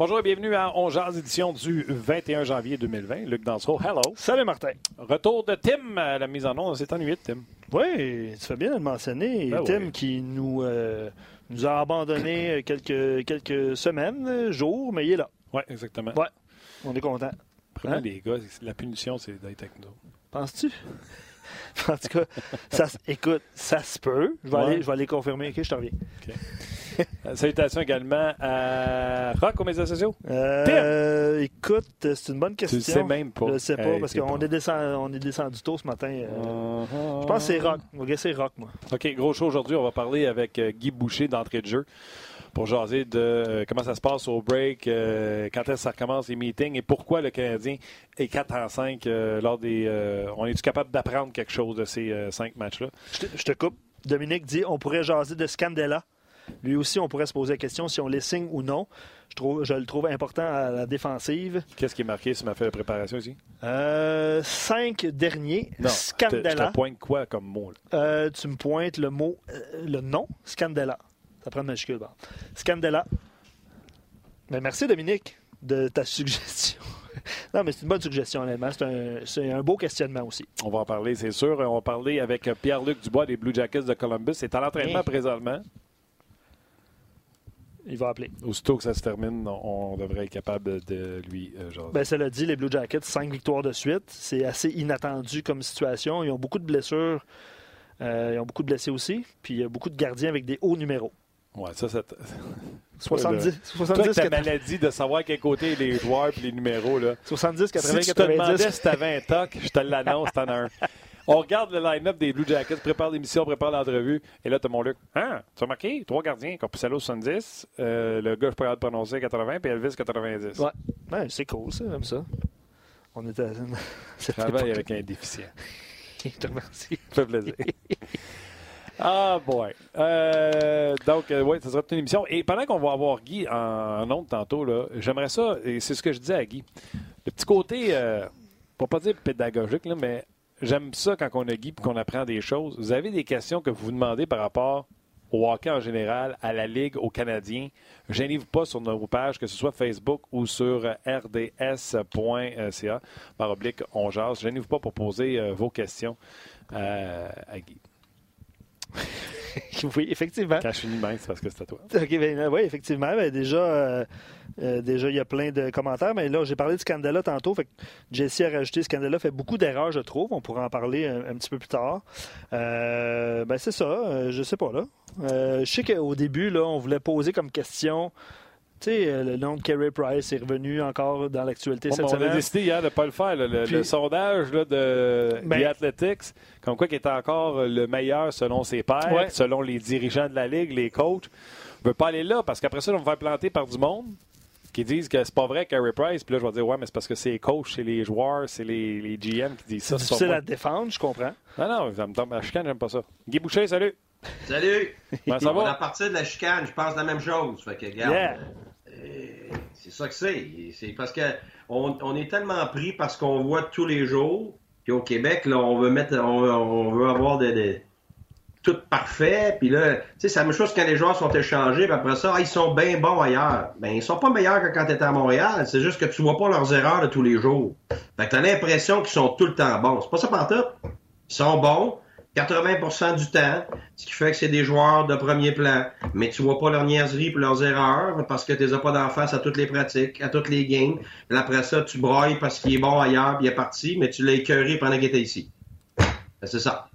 Bonjour et bienvenue à On Jazz, édition du 21 janvier 2020. Luc Dansereau, hello. Salut Martin. Retour de Tim à la mise en onde. C'est ennuyé de Tim. Oui, tu fais bien de le mentionner. Ben Tim oui. qui nous, euh, nous a abandonnés quelques, quelques semaines, jours, mais il est là. Oui, exactement. Ouais. On est content. Hein? les gars, la punition, c'est d'être avec nous. Penses-tu? en tout cas, ça, écoute, ça se peut. Je vais, Ouais. aller, je vais aller confirmer. OK, je te reviens. Euh, salutations également à Rock aux médias sociaux. Euh, écoute, c'est une bonne question. Tu le sais même pas. Je le sais pas, Hey, parce qu'on est, descendu, on est descendu tôt ce matin. euh, Uh-huh. Je pense que c'est rock. On va guesser rock, moi. OK, gros show aujourd'hui. On va parler avec euh, Guy Boucher d'entrée de jeu pour jaser de euh, comment ça se passe au break, euh, quand est-ce que ça recommence les meetings et pourquoi le Canadien est 4 en 5 euh, lors des. on est-tu capable d'apprendre quelque chose de ces euh, cinq matchs-là? Je te, je te coupe. Dominique dit on pourrait jaser de Scandella. Lui aussi, on pourrait se poser la question si on les signe ou non. Je, trouve, je le trouve important à la défensive. Qu'est-ce qui est marqué sur ma feuille de préparation ici? Euh, cinq derniers. Non. Je te, je Scandella. te pointe quoi comme mot? Euh, tu me pointes le mot, euh, le nom, Scandella. Ça prend une majuscule. bon. Scandella. Ben, merci, Dominique, de ta suggestion. non, mais c'est une bonne suggestion, honnêtement. C'est un, c'est un beau questionnement aussi. On va en parler, c'est sûr. On va parler avec euh, Pierre-Luc Dubois des Blue Jackets de Columbus. C'est à l'entraînement Hey. présentement. Il va appeler. Aussitôt que ça se termine, on, on devrait être capable de lui euh. Ben, cela dit, les Blue Jackets, cinq victoires de suite. C'est assez inattendu comme situation. Ils ont beaucoup de blessures. Euh, ils ont beaucoup de blessés aussi. Puis il y a beaucoup de gardiens avec des hauts numéros. Ouais, ça, c'est. 70, Toi, 70, ta 80, maladie de savoir quel côté les joueurs et les numéros, là. 70, 80, si tu te demandais 90. si t'avais un toc, je te l'annonce, t'en as un. On regarde le line-up des Blue Jackets, prépare l'émission, prépare l'entrevue. Et là, t'as mon Luc. Hein? Tu as remarqué? Trois gardiens. Corpusalo 70, euh, le gars, je peux pas prononcer 80, puis Elvis 90. Ouais. Ouais, c'est cool, ça, comme ça. On était à travaille avec un déficient. Je te remercie. Ça fait plaisir. Ah, boy. Euh, donc, euh, oui, ça sera toute une émission. Et pendant qu'on va avoir Guy en, en ondes tantôt, j'aimerais ça, et c'est ce que je disais à Guy, le petit côté, euh, pour pas dire pédagogique, mais j'aime ça quand on a Guy et qu'on apprend des choses. Vous avez des questions que vous vous demandez par rapport au hockey en général, à la Ligue, aux Canadiens? Gênez-vous pas sur nos pages, que ce soit Facebook ou sur euh, rds.ca, par oblique, on jase. Gênez-vous pas pour poser vos questions à Guy. Oui, effectivement. Quand je finis même, c'est parce que c'est à toi. Ben, euh, oui, effectivement. Ben, déjà, euh, euh, déjà, il y a plein de commentaires. Mais là, j'ai parlé de Scandella tantôt. Fait que Jesse a rajouté Scandella fait beaucoup d'erreurs, je trouve. On pourra en parler un, un petit peu plus tard. Euh, ben, c'est ça. je sais pas, là. Je sais qu'au début, là, on voulait poser comme question. Tu sais, euh, le nom de Carey Price est revenu encore dans l'actualité Bon, cette ben, on a semaine. décidé hier de ne pas le faire. là. Le, Puis- le sondage là, de Ben- The Athletics, comme quoi qui est encore le meilleur selon ses pairs, Ouais. selon les dirigeants de la Ligue, les coachs, ne veut pas aller là parce qu'après ça, on va me faire planter par du monde qui disent que c'est pas vrai Carey Price. Puis là, je vais dire, ouais, mais c'est parce que c'est les coachs, c'est les joueurs, c'est les, les GM qui disent ça. C'est difficile moi. à défendre, je comprends. Non, non, ça me tombe à la chicane, j'aime pas ça. Guy Boucher, salut. Salut! Comment ça On est à va? partir de la chicane, je pense la même chose. Fait que, regarde, Yeah. C'est ça que c'est. C'est parce que on, est tellement pris parce qu'on voit tous les jours. Puis au Québec, on veut avoir des, tout parfait. Puis là, tu sais, c'est la même chose quand les joueurs sont échangés. Puis après ça, ah, ils sont bien bons ailleurs. Ben, ils sont pas meilleurs que quand tu étais à Montréal. C'est juste que tu vois pas leurs erreurs de tous les jours. Fait que t'as l'impression qu'ils sont tout le temps bons. C'est pas ça pantoute? Ils sont bons. 80% du temps, ce qui fait que c'est des joueurs de premier plan. Mais tu vois pas leurs niaiseries et leurs erreurs parce que tu les as pas d'en face à toutes les pratiques, à toutes les games. Puis après ça, tu broyes parce qu'il est bon ailleurs puis il est parti, mais tu l'as écœuré pendant qu'il était ici. Ben, c'est ça.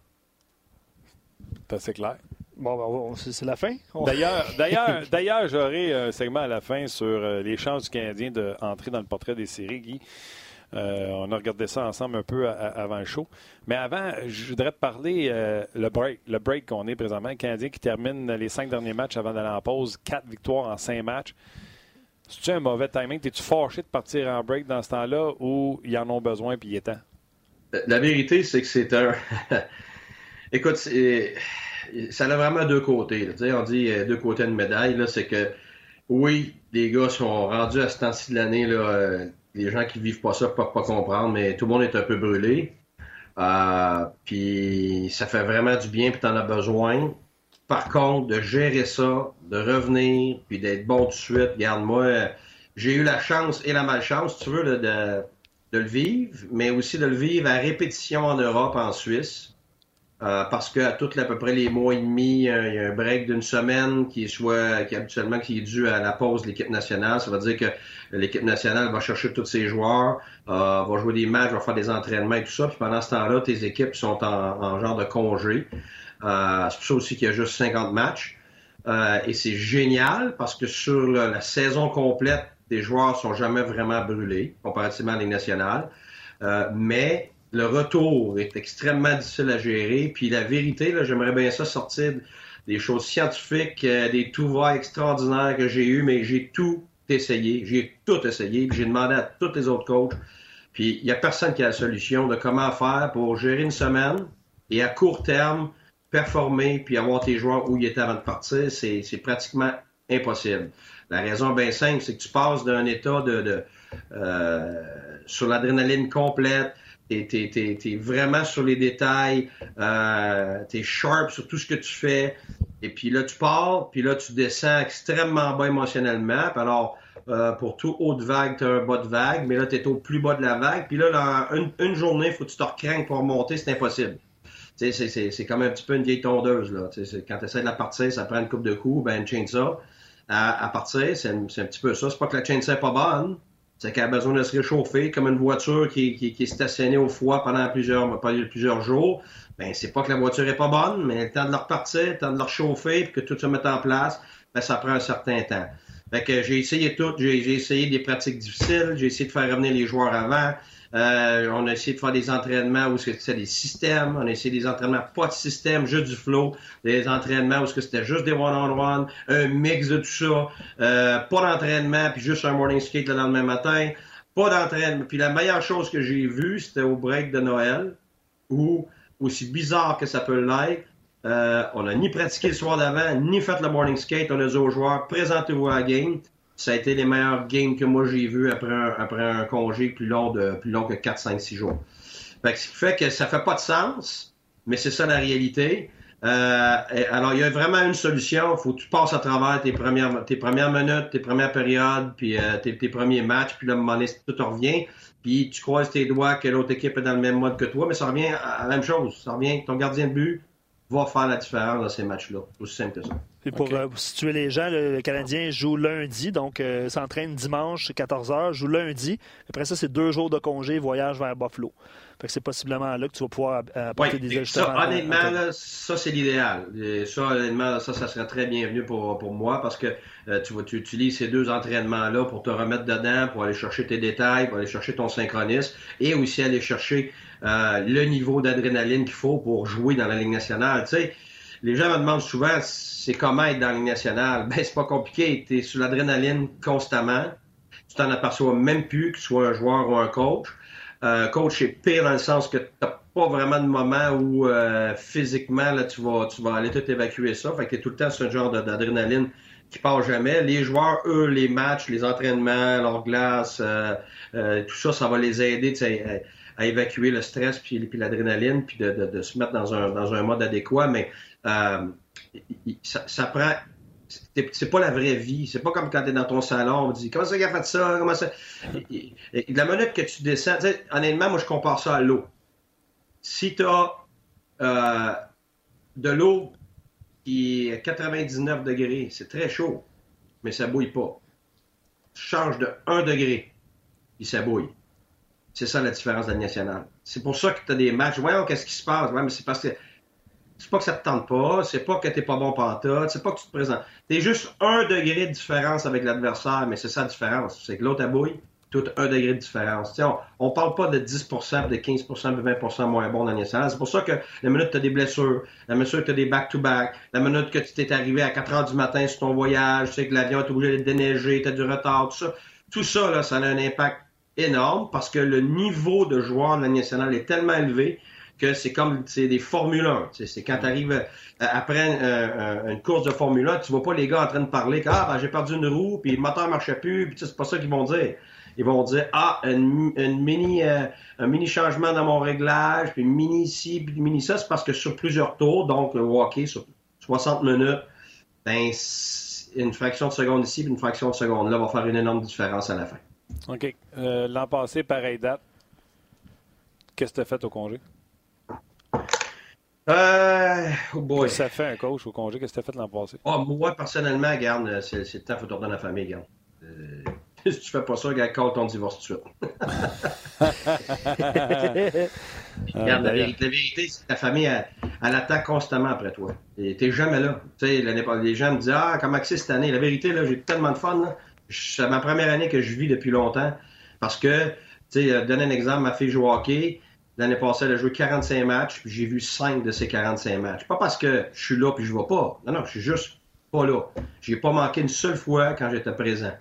C'est clair. Bon, ben, c'est la fin. D'ailleurs, d'ailleurs, d'ailleurs, j'aurai un segment à la fin sur euh, les chances du Canadien d'entrer dans le portrait des séries, Guy. Euh, on a regardé ça ensemble un peu avant le show. Mais avant, je voudrais te parler euh, le break, le qu'on est présentement. Le Canadien qui termine les cinq derniers matchs avant d'aller en pause, quatre victoires en cinq matchs. C'est-tu un mauvais timing? Es-tu fâché de partir en break dans ce temps-là ou ils en ont besoin puis il est temps? La vérité, c'est que c'est un. Écoute, ça a vraiment deux côtés. On dit euh, deux côtés de médaille. C'est que oui, les gars sont rendus à ce temps-ci de l'année les gens qui vivent pas ça peuvent pas comprendre, mais tout le monde est un peu brûlé. Euh, puis ça fait vraiment du bien, puis tu en as besoin. Par contre, de gérer ça, de revenir, puis d'être bon tout de suite, regarde-moi, j'ai eu la chance et la malchance, tu veux, de, le vivre, mais aussi de le vivre à répétition en Europe, en Suisse. Euh, parce qu'à tous à peu près les mois et demi, il y a un break d'une semaine qui est soit qui habituellement qui est dû à la pause de l'équipe nationale. Ça veut dire que l'équipe nationale va chercher tous ses joueurs, euh, va jouer des matchs, va faire des entraînements et tout ça. Puis pendant ce temps-là, tes équipes sont en, genre de congé. Euh, c'est pour ça aussi qu'il y a juste 50 matchs. et c'est génial parce que sur la saison complète, tes joueurs sont jamais vraiment brûlés comparativement à les nationales. mais le retour est extrêmement difficile à gérer. Puis la vérité, là, j'aimerais bien ça sortir des choses scientifiques, euh, des tout va extraordinaires que j'ai eu, mais j'ai tout essayé. J'ai tout essayé. Puis j'ai demandé à tous les autres coachs. Puis il n'y a personne qui a la solution de comment faire pour gérer une semaine et à court terme performer puis avoir tes joueurs où ils étaient avant de partir. C'est, pratiquement impossible. La raison bien simple, c'est que tu passes d'un état de, euh, sur l'adrénaline complète, T'es, es, vraiment sur les détails, euh, t'es sharp sur tout ce que tu fais. Et puis là, tu pars, puis là, tu descends extrêmement bas émotionnellement. Alors, euh, pour tout haut de vague, tu as un bas de vague, mais là, tu es au plus bas de la vague. Puis là, une, journée, il faut que tu te recraignes pour remonter, c'est impossible. C'est, comme un petit peu une vieille tondeuse. Là. quand tu essaies de la partir, ça prend une coupe de coups, ben une chainsaw à, à partir, c'est, un, c'est un petit peu ça. C'est pas que la chainsaw n'est pas bonne, c'est qu'elle a besoin de se réchauffer, comme une voiture qui, est stationnée au froid pendant plusieurs, jours. Ben, c'est pas que la voiture est pas bonne, mais le temps de leur repartir, le temps de leur chauffer, puis que tout se mette en place, ben, ça prend un certain temps. Fait que j'ai essayé tout, j'ai essayé des pratiques difficiles, j'ai essayé de faire revenir les joueurs avant, euh, on a essayé de faire des entraînements où c'était des systèmes. On a essayé des entraînements pas de système, juste du flow. Des entraînements où c'était juste des one-on-one, un mix de tout ça. Euh, pas d'entraînement, puis juste un morning skate le lendemain matin. Pas d'entraînement. Puis la meilleure chose que j'ai vue, c'était au break de Noël, où, aussi bizarre que ça peut l'être, euh, on n'a ni pratiqué le soir d'avant, ni fait le morning skate. On a dit aux joueurs, présentez-vous à la game ça a été les meilleurs games que moi j'ai vus après un, après un congé plus long, de, plus long que 4, 5, 6 jours. Fait ce qui fait que ça fait pas de sens, mais c'est ça la réalité. Euh, alors, il y a vraiment une solution. Il faut que tu passes à travers tes premières, tes premières minutes, tes premières périodes, puis euh, tes, premiers matchs, puis là, moment tout revient, puis tu croises tes doigts que l'autre équipe est dans le même mode que toi, mais ça revient à la même chose. Ça revient que ton gardien de but va faire la différence dans ces matchs-là. Aussi simple que ça. Et pour euh, situer les gens, le, Canadien joue lundi, donc euh, s'entraîne dimanche 14h, joue lundi. Après ça, c'est deux jours de congé, voyage vers Buffalo. Fait que c'est possiblement là que tu vas pouvoir euh, apporter des ajustements. Ça, honnêtement, ça, c'est l'idéal. Ça, honnêtement, ça, ça serait très bienvenu pour, pour moi parce que tu, vas, tu utilises ces deux entraînements-là pour te remettre dedans, pour aller chercher tes détails, pour aller chercher ton synchronisme et aussi aller chercher le niveau d'adrénaline qu'il faut pour jouer dans la Ligue nationale. Tu sais, les gens me demandent souvent c'est comment être dans la Ligue nationale? Ben, c'est pas compliqué. Tu es sur l'adrénaline constamment. Tu t'en aperçois même plus que tu sois un joueur ou un coach. Euh, coach, c'est pire dans le sens que tu n'as pas vraiment de moment où euh, physiquement là, tu, vas, tu vas aller tout évacuer ça. Fait que tout le temps sur un genre d'adrénaline qui part jamais. Les joueurs, eux, les matchs, les entraînements, leur glace, euh, euh, tout ça, ça va les aider à, à, évacuer le stress puis, l'adrénaline, puis de, se mettre dans un, mode adéquat. Mais euh, ça, prend. C'est pas la vraie vie. C'est pas comme quand tu es dans ton salon, on dit comment ça a fait ça, comment ça? la minute que tu descends, honnêtement, moi je compare ça à l'eau. Si tu as euh, de l'eau qui est 99 degrés. C'est très chaud, mais ça bouille pas. Tu changes de 1 degré, puis ça bouille. C'est ça la différence de la nationale. C'est pour ça que tu as des matchs. Voyons qu'est-ce qui se passe? Ouais, mais c'est parce que c'est pas que ça te tente pas, c'est pas que t'es pas bon pantoute, c'est pas que tu te présentes. T'es juste un degré de différence avec l'adversaire, mais c'est ça la différence. C'est que l'autre a bouille, tout un degré de différence. on, on parle pas de 10% de 15% de 20% moins bon dans nationale. C'est pour ça que la minute que tu as des blessures, la minute que tu as des back-to-back, la minute que tu t'es arrivé à 4 heures du matin sur ton voyage, tu sais que l'avion est obligé de déneiger, tu as du retard, tout ça. Tout ça, là, ça a un impact énorme parce que le niveau de joueur de nationale est tellement élevé que c'est comme c'est des Formule 1. C'est quand tu arrives euh, après euh, une course de Formule 1, tu vois pas les gars en train de parler que ah, ben, j'ai perdu une roue, puis le moteur marchait plus, puis c'est pas ça qu'ils vont dire. Ils vont dire ah une, mini euh, un mini changement dans mon réglage, puis mini ici, puis mini ça, c'est parce que sur plusieurs tours, donc le hockey sur 60 minutes, ben une fraction de seconde ici, puis une fraction de seconde là va faire une énorme différence à la fin. OK. L'an passé, pareille date. Qu'est-ce que tu as fait au congé? Euh, oh boy. Ça fait un coach au congé? Qu'est-ce que tu as fait l'an passé? Oh, moi, personnellement, regarde, c'est, le temps, il faut tourner la famille, regarde. Euh, si tu fais pas ça, regarde, quand ton divorce tout de suite. regarde, la, vérité, c'est que ta famille, elle, elle, attend constamment après toi. Tu n'es jamais là. Tu sais, les gens me disent, ah, comment c'est cette année? La vérité, là, j'ai tellement de fun, là. C'est ma première année que je vis depuis longtemps. Parce que, tu sais, euh, donner un exemple, ma fille joue hockey. L'année passée, elle a joué 45 matchs, puis j'ai vu 5 de ces 45 matchs. Pas parce que je suis là puis je vois pas. Non, non, je suis juste pas là. J'ai pas manqué une seule fois quand j'étais présent.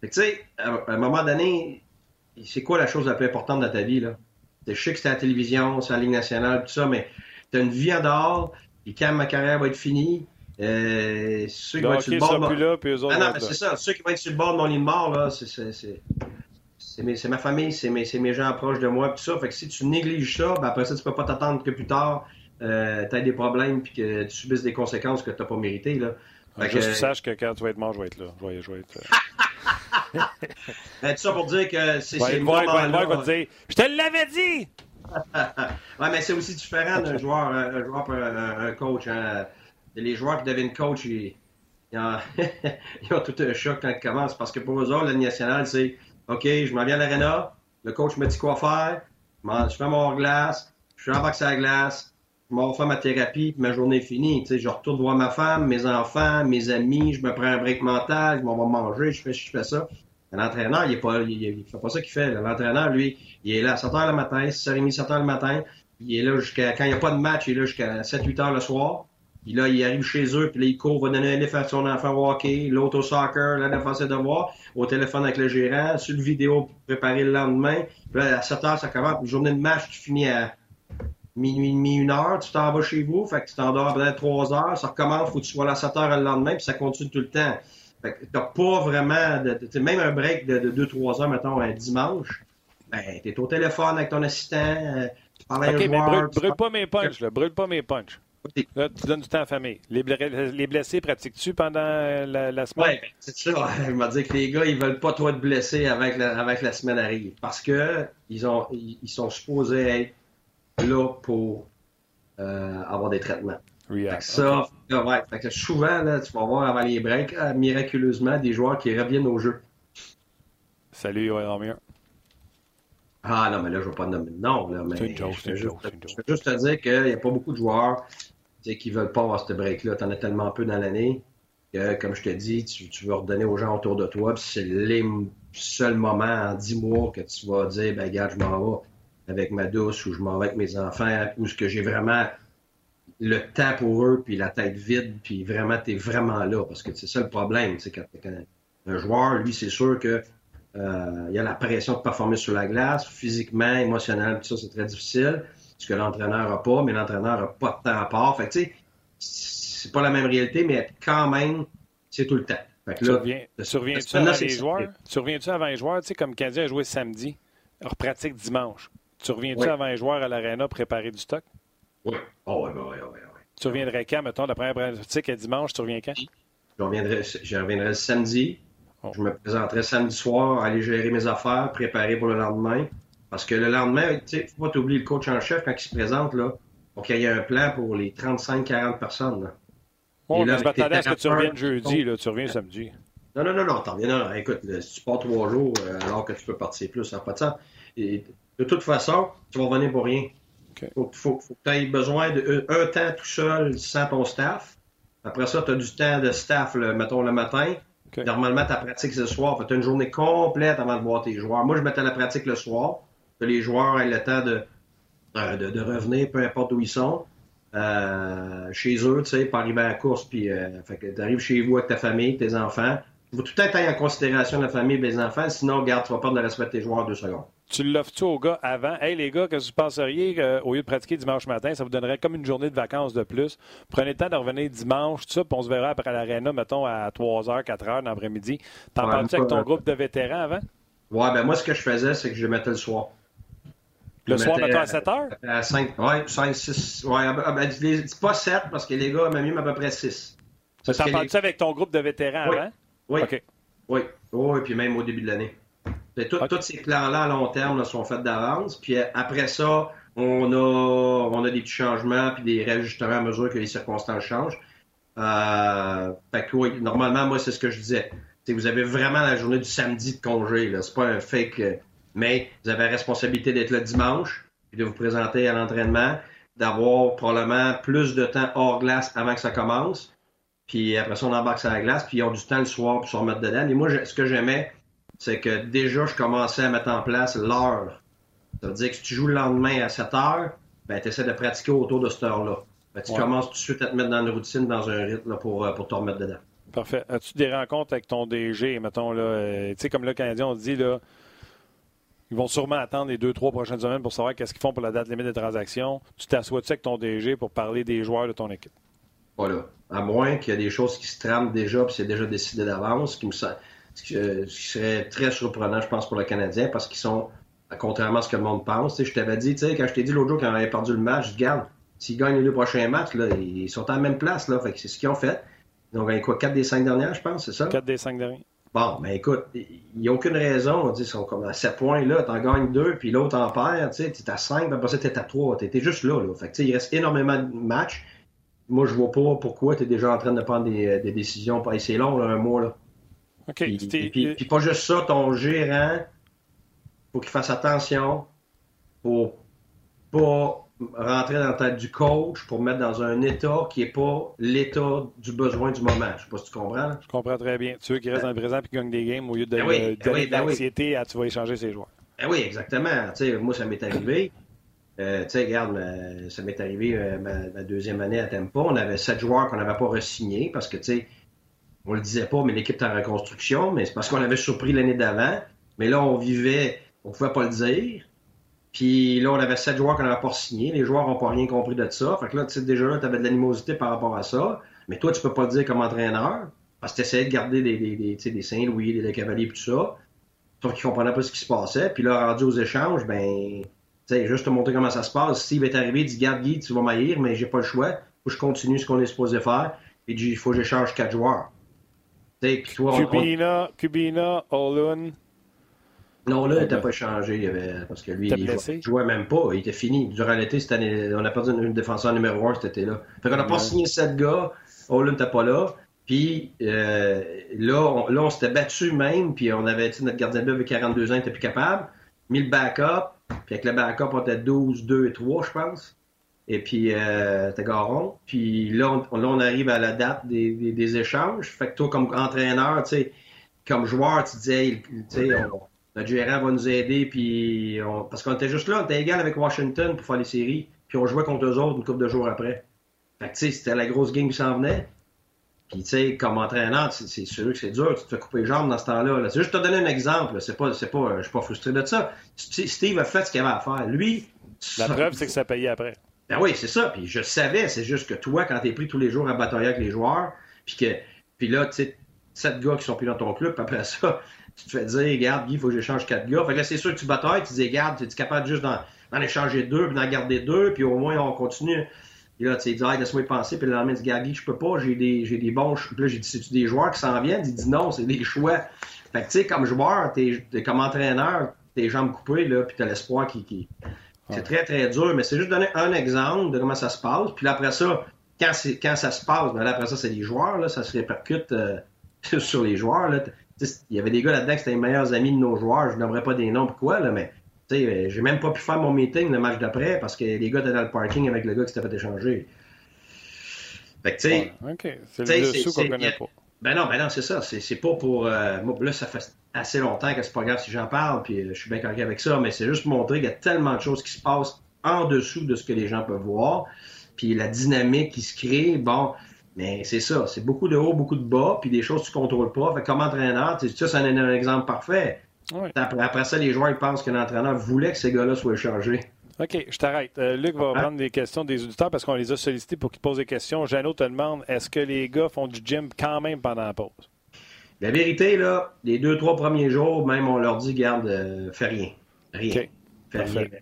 Fait tu sais, à un moment donné, c'est quoi la chose la plus importante dans ta vie, là? Je sais que c'est à la télévision, c'est la Ligue nationale, tout ça, mais tu as une vie en dehors, et quand ma carrière va être finie, euh, ceux qui vont être sur le bord... Plus là, puis eux autres ah non, mais c'est ça. Ceux qui vont être sur le bord de mon lit de mort, là, c'est c'est ma famille, c'est mes, mes, gens proches de moi, puis ça. Fait que si tu négliges ça, ben après ça, tu peux pas t'attendre que plus tard, euh, tu aies des problèmes puis que tu subisses des conséquences que tu n'as pas méritées. Là. Fait Juste que tu saches que quand tu vas être mort, je vais être là. Je vais, je vais être... Euh. ben, tout ça pour dire que c'est ouais, moi va te dire « Je te l'avais dit! » Ouais, mais c'est aussi différent d'un joueur, un, joueur un, un coach. Hein. Les joueurs qui deviennent coach, ils, ont, ils, ont, tout un choc quand ils commencent parce que pour eux autres, la nationale, c'est OK, je m'en viens à l'aréna, le coach me dit quoi faire, je fais mon glace, je suis en à la glace, je m'en fais ma thérapie, puis ma journée est finie. Je retourne voir ma femme, mes enfants, mes amis, je me prends un break mental, je m'en vais manger, je fais, je fais ça. L'entraîneur, il il, fait pas ça qu'il fait. L'entraîneur, lui, il est là à 7 h le matin, 6h30, 7 h le matin. Il est là jusqu'à, quand il n'y a pas de match, il est là jusqu'à 7, 8 h le soir. Puis là, il arrive chez eux, puis là, il court, va donner un livre à son enfant au hockey, l'autre au soccer, là, il de devoirs, au téléphone avec le gérant, sur le vidéo pour préparer le lendemain. Puis là, à 7 heures, ça commence. Une journée de match, tu finis à minuit, demi, une heure, tu t'en vas chez vous, fait que tu t'endors peut-être 3 heures, ça recommence, faut que tu sois là à 7 heures le lendemain, puis ça continue tout le temps. Fait que t'as pas vraiment, de, même un break de 2-3 heures, mettons, un dimanche, ben, t'es au téléphone avec ton assistant, euh, tu parles à un joueur, brûle, brûle pas mes punches, là, brûle pas mes punches. Là, tu donnes du temps à la famille. Les, blessés, pratiques-tu pendant la, semaine? Oui, c'est ça. Je m'a dit que les gars, ils veulent pas toi être blessé avec la, avec la semaine arrive. Parce que ils, ont, ils, sont supposés être là pour euh, avoir des traitements. Fait ça, ouais, fait que souvent, là, tu vas voir avant les breaks, euh, miraculeusement, des joueurs qui reviennent au jeu. Salut, Yoann ah non, mais là, je ne veux pas nommer de nom. Là, mais je, veux juste, te dire qu'il n'y a pas beaucoup de joueurs qui ne veulent pas avoir ce break-là. Tu en as tellement peu dans l'année que, comme je te dis, tu, veux redonner aux gens autour de toi. Puis c'est les seuls moments en dix mois que tu vas dire, ben regarde, je m'en vais avec ma douce ou je m'en vais avec mes enfants ou ce que j'ai vraiment le temps pour eux, puis la tête vide, puis vraiment, tu es vraiment là. Parce que c'est ça le problème. Quand, quand un joueur, lui, c'est sûr que euh, il y a la pression de performer sur la glace, physiquement, émotionnellement, tout ça, c'est très difficile. Ce que l'entraîneur n'a pas, mais l'entraîneur n'a pas de temps à part. Fait tu sais, c'est pas la même réalité, mais quand même, c'est tout le temps. Surviens-tu avant les joueurs? Surviens-tu avant les joueurs? Tu sais, comme Canadien a joué samedi, leur pratique dimanche. Tu reviens-tu avant les joueurs à l'aréna préparer du stock? Oui. Oh, ouais, ouais, ouais, Tu reviendrais quand, mettons, la première pratique est dimanche, tu reviens quand? Je reviendrai, je reviendrai samedi. Oh. Je me présenterai samedi soir, aller gérer mes affaires, préparer pour le lendemain. Parce que le lendemain, tu sais, faut pas t'oublier le coach en chef quand il se présente, là. Donc, il y a un plan pour les 35-40 personnes. Là. Oh, là, je m'attendais à ce que tu reviennes jeudi, là, tu reviens samedi. Non, non, non, non, t'en reviens. Non, non, écoute, si tu pars trois jours euh, alors que tu peux partir plus, ça n'a pas de sens. Et, de toute façon, tu vas revenir pour rien. Il faut, faut, que tu aies besoin d'un temps tout seul sans ton staff. Après ça, tu as du temps de staff, mettons, le matin. Normalement, ta pratique, c'est le soir. Tu as une journée complète avant de voir tes joueurs. Moi, je mettais la pratique le soir. Que les joueurs aient le temps de, euh, de, revenir, peu importe où ils sont. Euh, chez eux, tu sais, pas arriver à la course, puis euh, tu arrives chez vous avec ta famille, tes enfants. Il faut tout le temps en considération la famille et les enfants, sinon, regarde, tu vas perdre le respect de tes joueurs deux secondes. Tu l'offres-tu aux gars avant? Hey, les gars, qu'est-ce que vous penseriez qu'au lieu de pratiquer dimanche matin, ça vous donnerait comme une journée de vacances de plus? Prenez le temps de revenir dimanche, tout ça, puis on se verra après l'aréna, mettons, à 3h, 4h dans l'après-midi. T'en parles-tu avec ton groupe de vétérans avant? Ouais, ben moi, ce que je faisais, c'est que je mettais le soir. Le soir, mettons, à 7 h? À 5, ouais, 5, 6. Ouais, dis pas 7 parce que les gars, même à peu près 6. T'en parles-tu avec ton groupe de vétérans avant? Oui. OK. Oui. Oui, puis même au début de l'année. Tous ces plans-là à long terme sont faits d'avance. Puis euh, après ça, on a, on a des petits changements puis des réajustements à mesure que les circonstances changent. Euh, fait que, oui, normalement, moi, c'est ce que je disais. vous avez vraiment la journée du samedi de congé. C'est pas un fake. Mais vous avez la responsabilité d'être le dimanche, puis de vous présenter à l'entraînement, d'avoir probablement plus de temps hors glace avant que ça commence. Puis après ça, on embarque sur la glace, puis ils ont du temps le soir pour se remettre dedans. Et moi, ce que j'aimais, c'est que déjà, je commençais à mettre en place l'heure. Ça veut dire que si tu joues le lendemain à 7 heures, ben, tu essaies de pratiquer autour de cette heure-là. Ben, tu commences tout de suite à te mettre dans une routine, dans un rythme pour, euh, pour te remettre dedans. Parfait. As-tu des rencontres avec ton DG, mettons, là, euh, tu sais, comme le Canadien, on dit, là, ils vont sûrement attendre les deux, trois prochaines semaines pour savoir qu'est-ce qu'ils font pour la date limite des transactions. Tu t'assois-tu avec ton DG pour parler des joueurs de ton équipe? Voilà. À moins qu'il y ait des choses qui se trament déjà, puis c'est déjà décidé d'avance, qui me ce qui serait très surprenant, je pense, pour le Canadien, parce qu'ils sont, contrairement à ce que le monde pense, je t'avais dit, quand je t'ai dit l'autre jour qu'on avait perdu le match, je garde, s'ils gagnent les deux prochains matchs, là, ils sont à la même place, là, fait c'est ce qu'ils ont fait. Ils ont gagné quoi, quatre des cinq dernières, je pense, c'est ça? Quatre des cinq dernières. Bon, mais écoute, il n'y a aucune raison. On dit, ils sont comme à 7 points là, t'en gagnes deux, puis l'autre en perd, tu sais, t'es à 5, puis après ça, t'es à 3. T'es juste là, là. Fait que, il reste énormément de matchs. Moi, je vois pas pourquoi tu es déjà en train de prendre des, des décisions. C'est long, un mois, là. Puis, pas juste ça, ton gérant, faut qu'il fasse attention pour pas rentrer dans la tête du coach pour mettre dans un état qui n'est pas l'état du besoin du moment. Je sais pas si tu comprends. Je comprends très bien. Tu veux qu'il reste dans le présent et qu'il gagne des games au lieu de ben oui, ben l'anxiété ben tu vas échanger ses joueurs. Ben oui, exactement. moi, ça m'est arrivé. Euh, tu sais, regarde, ça m'est arrivé euh, ma, deuxième année à Tempo. On avait sept joueurs qu'on n'avait pas re parce que, tu sais, on le disait pas, mais l'équipe est en reconstruction, mais c'est parce qu'on avait surpris l'année d'avant. Mais là, on vivait, on pouvait pas le dire. Puis là, on avait sept joueurs qu'on n'avait pas signés. Les joueurs n'ont pas rien compris de ça. Fait que là, tu sais, déjà là, tu avais de l'animosité par rapport à ça. Mais toi, tu peux pas le dire comme entraîneur. Parce que tu de garder des, des, des, des Saint-Louis, des, Cavaliers, tout ça. Sauf qu'ils comprenaient pas ce qui se passait. Puis là, rendu aux échanges, ben, tu sais, juste te montrer comment ça se passe. Steve est arrivé, il dit, garde Guy, tu vas m'haïr, mais j'ai pas le choix. Faut que je continue ce qu'on est supposé faire. Et il faut que j'échange quatre joueurs. Kubina, Kubina, Olun. Non, là, il n'était pas changé. Parce que lui, il jouait, jouait, même pas. Il était fini. Durant l'été, cette année, on a perdu une défenseur numéro 1 cet été-là. Fait qu'on n'a pas signé sept gars. Olun n'était pas là. Puis euh, là, on, là, on s'était battu même. Puis on avait, notre gardien de but avec 42 ans, il n'était plus capable. Mis le backup. Puis avec le backup, on était 12, 2 et 3, je pense et puis euh, t'es Garon. Puis là on, là, on arrive à la date des, des, échanges. Fait que toi, comme entraîneur, tu sais, comme joueur, tu disais, tu sais, notre gérant va nous aider, puis parce qu'on était juste là, on était égal avec Washington pour faire les séries, puis on jouait contre eux autres une couple de jours après. Fait que tu sais, c'était la grosse game qui s'en venait. Puis tu sais, comme entraîneur, c'est sûr que c'est dur, tu te fais couper les jambes dans ce temps-là. C'est juste te donner un exemple, c'est pas, c'est pas, je suis pas frustré de ça. Steve a fait ce qu'il avait à faire. Lui. La preuve, c'est que ça payait après. Ben oui, c'est ça. Puis je savais, c'est juste que toi, quand t'es pris tous les jours à batailler avec les joueurs, puis que puis là, tu sais, sept gars qui sont plus dans ton club, puis après ça, tu te fais dire, regarde, Guy, il faut que j'échange quatre gars. Fait que là, c'est sûr que tu batailles, tu dis, regarde, tu es capable juste d'en, échanger deux, puis d'en garder deux, puis au moins on continue. Et là, tu dis, ah, laisse-moi y penser, puis le lendemain, tu dis, Guy, je peux pas, j'ai des, j'ai des bons. Puis là, j'ai dit, c'est-tu des joueurs qui s'en viennent? Il dit, non, c'est des choix. Fait que, tu sais, comme joueur, t'es, comme entraîneur, tes jambes coupées, là, puis t'as l'espoir qui, qui C'est très, très dur, mais c'est juste donner un exemple de comment ça se passe. Puis après ça, quand, quand ça se passe, ben là, après ça, c'est les joueurs, là, ça se répercute euh, sur les joueurs. Là. Il y avait des gars là-dedans qui étaient les meilleurs amis de nos joueurs. Je n'aimerais pas des noms, pourquoi, là, mais euh, j'ai même pas pu faire mon meeting le match d'après parce que les gars étaient dans le parking avec le gars qui s'était fait échanger. Fait que, tu sais. OK. C'est le dessous qu'on connaît pas. Ben non, ben non, c'est ça. C'est pas pour. Euh, moi, là, ça fait assez longtemps que c'est pas grave si j'en parle, puis euh, je suis bien correct avec ça, mais c'est juste pour montrer qu'il y a tellement de choses qui se passent en dessous de ce que les gens peuvent voir, puis la dynamique qui se crée, bon, mais c'est ça. C'est beaucoup de haut, beaucoup de bas, puis des choses que tu contrôles pas. Fait comme entraîneur, ça, c'est un, un, exemple parfait. Après, après, ça, les joueurs ils pensent que l'entraîneur voulait que ces gars-là soient échangés. OK, je t'arrête. Euh, Luc va prendre des questions des auditeurs parce qu'on les a sollicités pour qu'ils posent des questions. Jeannot te demande est-ce que les gars font du gym quand même pendant la pause? La vérité, là, les deux, trois premiers jours, même on leur dit garde, euh, fais rien. Rien.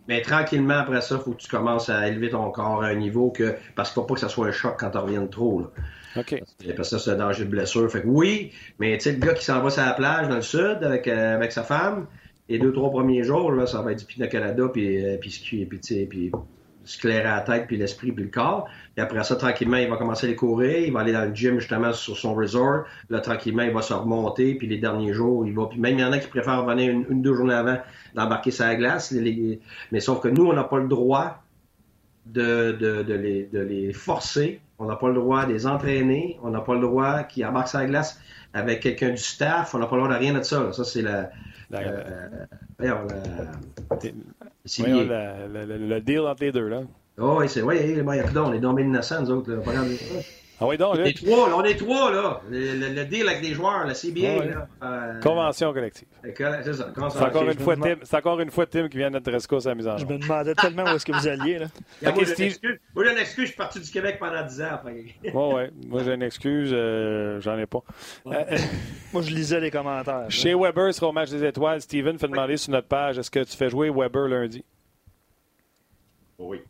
Mais tranquillement, après ça, il faut que tu commences à élever ton corps à un niveau que. Parce qu'il ne faut pas que ça soit un choc quand tu reviens trop. Là. OK. Parce que ça, c'est un danger de blessure. Fait que oui, mais tu sais, le gars qui s'en va sur la plage dans le sud avec, euh, avec sa femme, les deux, trois premiers jours, là, ça va être du pina colada, puis, euh, puis, puis, puis, puis clairer la tête, puis l'esprit, puis le corps. Et après ça, tranquillement, il va commencer à les courir. Il va aller dans le gym, justement, sur son resort. Là, tranquillement, il va se remonter. Puis les derniers jours, il va... Puis même, il y en a qui préfèrent venir une, ou deux journées avant d'embarquer sa glace. Mais sauf que nous, on n'a pas le droit de, de, de, les, de les forcer. On n'a pas le droit de les entraîner. On n'a pas le droit qu'ils embarquent sa glace avec quelqu'un du staff. On n'a pas le droit de rien de ça. Ça, c'est la euh, le deal entre les deux, là. Oh, oui, c'est. Oui, on est dans innocents, nous autres. Là. Ah oui, donc, On est trois, là. On est trois, là. Le, deal avec les joueurs, là, c'est bien, là. Euh, Convention collective. C'est ça. C'est encore, une fois Tim, encore une fois Tim qui vient de notre à la mise en Je me demandais tellement où est-ce que vous alliez, là. moi, j'ai une excuse. Moi, j'ai une excuse. Je suis parti du Québec pendant 10 ans. Oui, oui. Moi, j'ai une excuse. Euh, j'en ai pas. Euh, moi, je lisais les commentaires. Chez Weber, sera au match des étoiles. Steven fait demander sur notre page est-ce que tu fais jouer Weber lundi? Oui.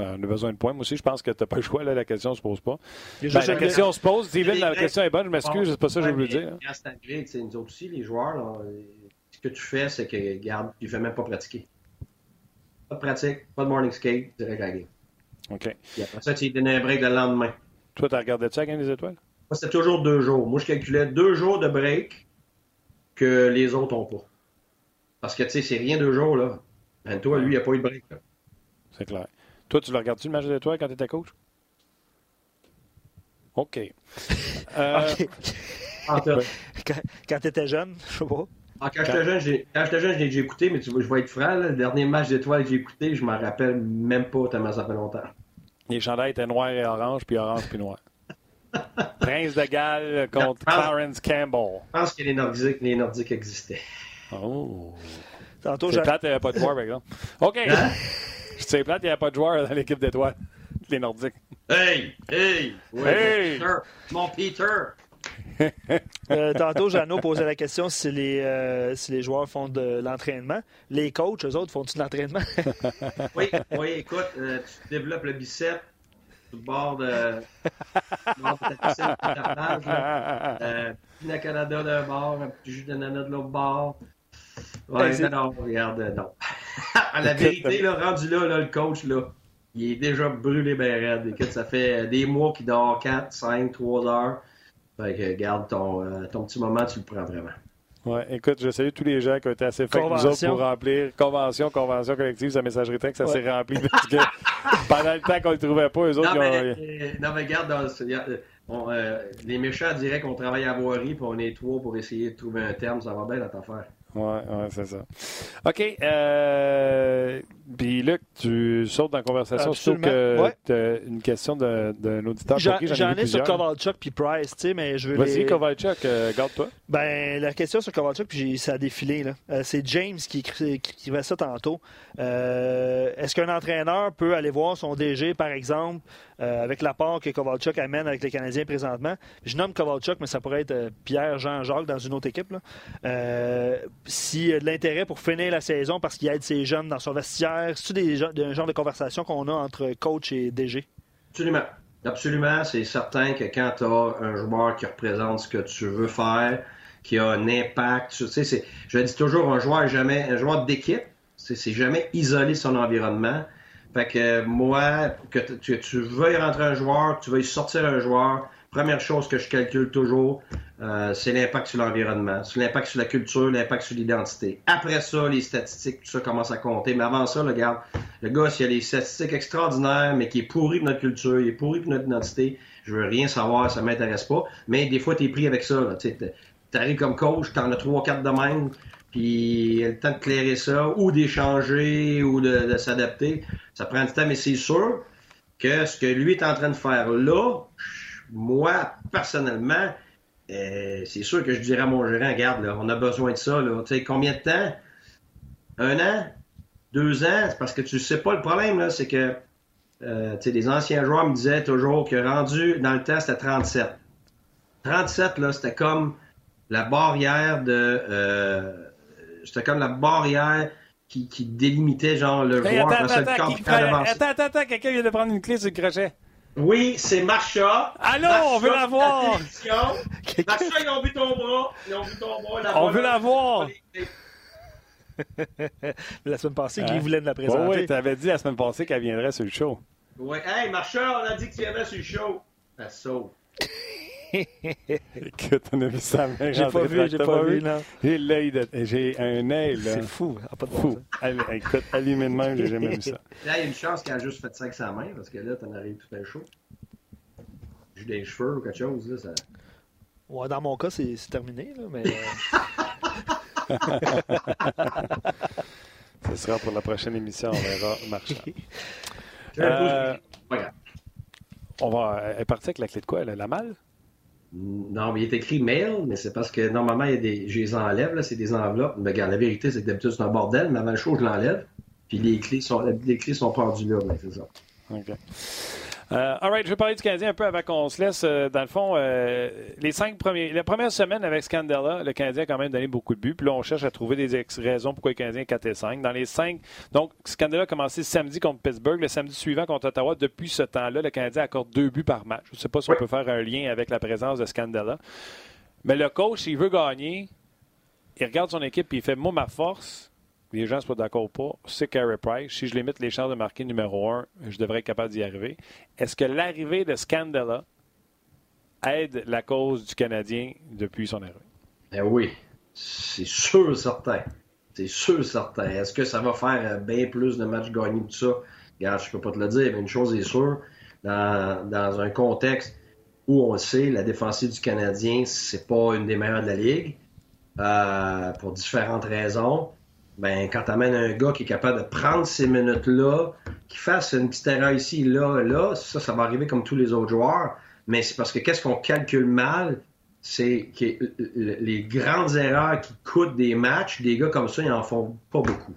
Euh, on a besoin de points. Moi aussi, je pense que tu n'as pas le choix. Là, la question ne se pose pas. Ben, la question se pose. Steven, la question est bonne. Je m'excuse. C'est pas ça que je voulais dire. Quand c'est arrivé, nous autres aussi, les joueurs, ce que tu fais, c'est que, garde, tu ne fais même pas pratiquer. Pas de pratique, pas de morning skate, direct à la game. OK. Puis après ça, tu donné un break le lendemain. Toi, tu as regardé ça, Game des Étoiles? Moi, c'était toujours deux jours. Moi, je calculais deux jours de break que les autres n'ont pas. Parce que, tu sais, c'est rien deux jours, là. Ben, toi, lui, il n'y a pas eu de break, C'est clair. Toi, tu le regardes-tu le match de toi quand tu étais coach? OK. Euh... Quand, tu étais jeune, je sais pas. Ah, quand j'étais jeune, jeune, je l'ai déjà écouté, mais tu vois, je vais être franc, le dernier match d'étoiles que j'ai écouté, je m'en rappelle même pas tellement ça fait longtemps. Les chandails étaient noirs et orange, puis orange puis noir. Prince de Galles contre Clarence Campbell. Je pense que les Nordiques, les Nordiques existaient. Oh. Tantôt, C'est plate, pas de voir, par exemple. OK. C'est plate, il n'y a pas de joueur dans l'équipe d'étoiles, les Nordiques. Hey! Hey! hey! Mon Peter! euh, tantôt, Jeannot posait la question si les, euh, si les joueurs font de l'entraînement. Les coachs, eux autres, font-ils de l'entraînement? oui, oui, écoute, euh, tu développes le bicep sur le bord de, bord de piscine. Euh, Canada d'un bord, un petit jus d'ananas de l'autre bord. Ouais, ben, non, regarde, non. à la vérité, là, rendu là, là, le coach, là, il est déjà brûlé ben raide. Écoute, ça fait des mois qu'il dort 4, 5, 3 heures. Fait que, garde ton, euh, ton petit moment, tu le prends vraiment. Ouais, écoute, je salue tous les gens qui ont été assez fins nous autres pour remplir convention, convention collective, sa messagerie texte, ça s'est rempli parce que pendant le temps qu'on ne le trouvait pas, eux autres, non, mais, ont... non, mais regarde, euh, les méchants diraient qu'on travaille à voirie, puis on est trois pour essayer de trouver un terme, ça va bien notre affaire. Oui, ouais, c'est ça. OK. Euh, puis Luc, tu sautes dans la conversation. Absolument. que as une question d'un auditeur. J'en ai, sur Kovalchuk puis Price, tu sais, mais je veux. Vas-y, Kovalchuk, euh, garde-toi. Ben, la question sur Kovalchuk, puis ça a défilé. là. Euh, c'est James qui, qui, qui écrivait ça tantôt. Euh, est-ce qu'un entraîneur peut aller voir son DG, par exemple, avec l'apport que Kovalchuk amène avec les Canadiens présentement? Je nomme Kovalchuk, mais ça pourrait être Pierre, Jean, Jacques dans une autre équipe. S'il y a de l'intérêt pour finir la saison parce qu'il aide ses jeunes dans son vestiaire, c'est des un genre de conversation qu'on a entre coach et DG? Absolument. Absolument. C'est certain que quand tu as un joueur qui représente ce que tu veux faire, qui a un impact, tu sais, je dis toujours, un joueur jamais, un joueur d'équipe, C'est jamais isolé son environnement. Fait que moi, que tu, tu veuilles rentrer un joueur, que tu veuilles sortir un joueur, première chose que je calcule toujours, euh, c'est l'impact sur l'environnement, c'est l'impact sur la culture, l'impact sur l'identité. Après ça, les statistiques, tout ça commence à compter. Mais avant ça, regarde, le gars, s'il a des statistiques extraordinaires, mais qui est pourri pour notre culture, il est pourri pour notre identité, je veux rien savoir, ça m'intéresse pas. Mais des fois, tu es pris avec ça. Tu arrives comme coach, tu en as trois, quatre de même, puis le temps de clairer ça, ou d'échanger, ou de, s'adapter. Ça prend du temps, mais c'est sûr que ce que lui est en train de faire là, moi, personnellement, euh, c'est sûr que je dirais à mon gérant, regarde, là, on a besoin de ça. Là. Tu sais, combien de temps? Un an? Deux ans? C'est parce que tu sais pas le problème, là, c'est que euh, tu sais, les anciens joueurs me disaient toujours que rendu dans le temps, c'était 37. 37, là, c'était comme la barrière de. Euh, c'était comme la barrière qui, qui délimitait, genre, le joueur attends, attends, attends, attends, attends, attends, quelqu'un vient de prendre une clé sur le crochet. Oui, c'est Marcha. Allô, on veut la voir. Marcha, ils ont vu ton bras. Ils ont vu ton bras. La on veut la voir. la semaine passée, Guy hein? voulait de la présenter. oui, tu avais dit la semaine passée qu'elle viendrait sur le show. Oui. Hey, Marcha, on a dit que tu viendrais sur le show. Ça sauve. Écoute, on a vu ça. J'ai pas vu, j'ai pas vu, non. J'ai l'œil de... J'ai un œil, là. C'est fou. Ah, pas de fou. Écoute, allumé de même, j'ai jamais vu ça. Là, il y a une chance qu'elle a juste fait ça avec sa main, parce que là, t'en arrives tout un chaud. J'ai des cheveux ou quelque chose, là, ça... Ouais, dans mon cas, c'est terminé, là, mais... Ce sera pour la prochaine émission, on verra marchand. Euh, on va. Elle est partie avec la clé de quoi? Elle a la malle? Non, mais il est écrit mail, mais c'est parce que normalement, il y a des, je les enlève, là, c'est des enveloppes. Mais regarde, la vérité, c'est que d'habitude, c'est un bordel, mais avant le show, je l'enlève. Puis les clés sont, les clés sont pendues là, c'est ça. OK. Euh, all right, je vais parler du Canadien un peu avant qu'on se laisse. Euh, dans le fond, euh, les cinq premiers, la première semaine avec Scandella, le Canadien a quand même donné beaucoup de buts. Puis là, on cherche à trouver des raisons pourquoi le Canadien est 4 et 5. Dans les cinq, donc Scandella a commencé samedi contre Pittsburgh, le samedi suivant contre Ottawa. Depuis ce temps-là, le Canadien accorde deux buts par match. Je ne sais pas si on peut faire un lien avec la présence de Scandella. Mais le coach, s'il veut gagner, il regarde son équipe et il fait Moi, ma force, les gens pas d'accord ou pas, c'est Carey Price. Si je limite les chances de marquer numéro un, je devrais être capable d'y arriver. Est-ce que l'arrivée de Scandella aide la cause du Canadien depuis son arrivée? Eh oui, c'est sûr, certain. C'est sûr, certain. Est-ce que ça va faire bien plus de matchs gagnés que ça? Regarde, je peux pas te le dire, mais une chose est sûre, dans, un contexte où on sait la défensive du Canadien, c'est pas une des meilleures de la Ligue, euh, pour différentes raisons ben, quand tu amènes un gars qui est capable de prendre ces minutes-là, qui fasse une petite erreur ici, là, là, ça, ça va arriver comme tous les autres joueurs. Mais c'est parce que qu'est-ce qu'on calcule mal, c'est que les grandes erreurs qui coûtent des matchs, des gars comme ça, ils en font pas beaucoup.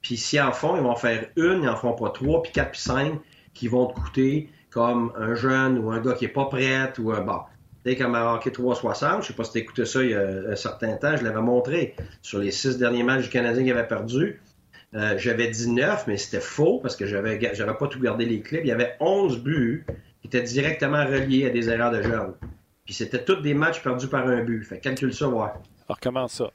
Puis s'ils en font, ils vont faire une, ils en font pas trois, puis quatre, puis cinq, qui vont te coûter comme un jeune ou un gars qui est pas prêt ou un bon. Dès qu'elle m'a marqué 3,60, je sais pas si tu écouté ça il y a un certain temps, je l'avais montré. Sur les six derniers matchs du Canadien qui avait perdu, euh, j'avais 19, mais c'était faux parce que j'avais j'avais pas tout gardé les clips. Il y avait 11 buts qui étaient directement reliés à des erreurs de jeunes. Puis c'était tous des matchs perdus par un but. Fait calcule ça, ouais. Alors comment ça?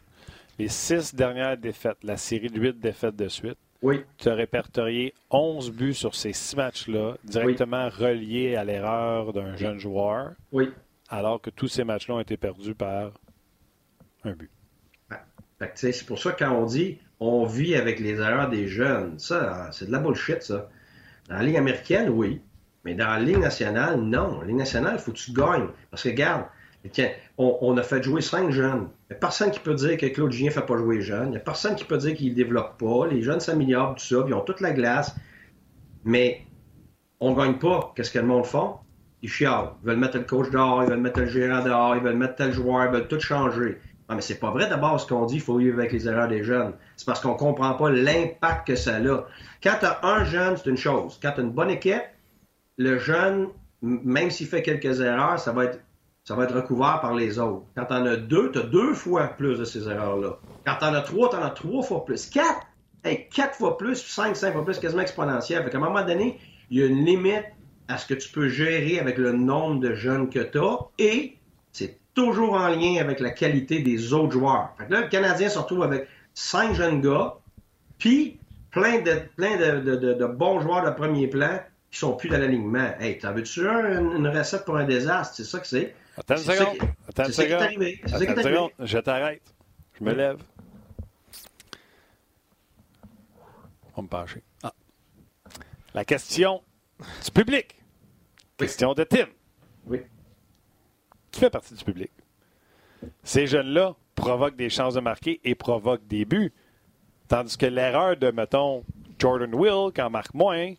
Les six dernières défaites, la série de huit défaites de suite, oui. Tu as répertorié 11 buts sur ces six matchs-là, directement reliés à l'erreur d'un jeune joueur. Oui alors que tous ces matchs-là ont été perdus par un but. c'est pour ça que quand on dit on vit avec les erreurs des jeunes, ça, c'est de la bullshit, ça. Dans la Ligue américaine, oui. Mais dans la Ligue nationale, non. La Ligue nationale, il faut que tu gagnes. Parce que, regarde, on, a fait jouer cinq jeunes. Il n'y a personne qui peut dire que Claude Gien ne fait pas jouer les jeunes. Il n'y a personne qui peut dire qu'il ne développe pas. Les jeunes s'améliorent, tout ça, ils ont toute la glace. Mais on ne gagne pas. Qu'est-ce que le monde fait? Ils chialent. Ils veulent mettre le coach dehors, ils veulent mettre le gérant dehors, ils veulent mettre tel joueur, ils veulent tout changer. Non, mais c'est pas vrai d'abord ce qu'on dit, il faut vivre avec les erreurs des jeunes. C'est parce qu'on comprend pas l'impact que ça a. Quand tu as un jeune, c'est une chose. Quand tu as une bonne équipe, le jeune, même s'il fait quelques erreurs, ça va être ça va être recouvert par les autres. Quand tu en as deux, tu as deux fois plus de ces erreurs-là. Quand tu en as trois, tu en as trois fois plus. Quatre! quatre fois plus, cinq, cinq fois plus, quasiment exponentiel. Fait qu'à un moment donné, il y a une limite à ce que tu peux gérer avec le nombre de jeunes que tu as et c'est toujours en lien avec la qualité des autres joueurs. Fait que là, le Canadien se retrouve avec cinq jeunes gars Puis, plein de, plein de, de, de, bons joueurs de premier plan qui sont plus dans l'alignement. Hey, t'en veux-tu un, une recette pour un désastre? C'est ça que c'est. Attends une seconde. Attends une seconde. Attends une seconde. Je t'arrête. Je me lève. On me pencher. Ah. La question du public. Question de Tim. Oui. Qui fait partie du public? Ces jeunes-là provoquent des chances de marquer et provoquent des buts. Tandis que l'erreur de, mettons, Jordan Will, qui en marque moins,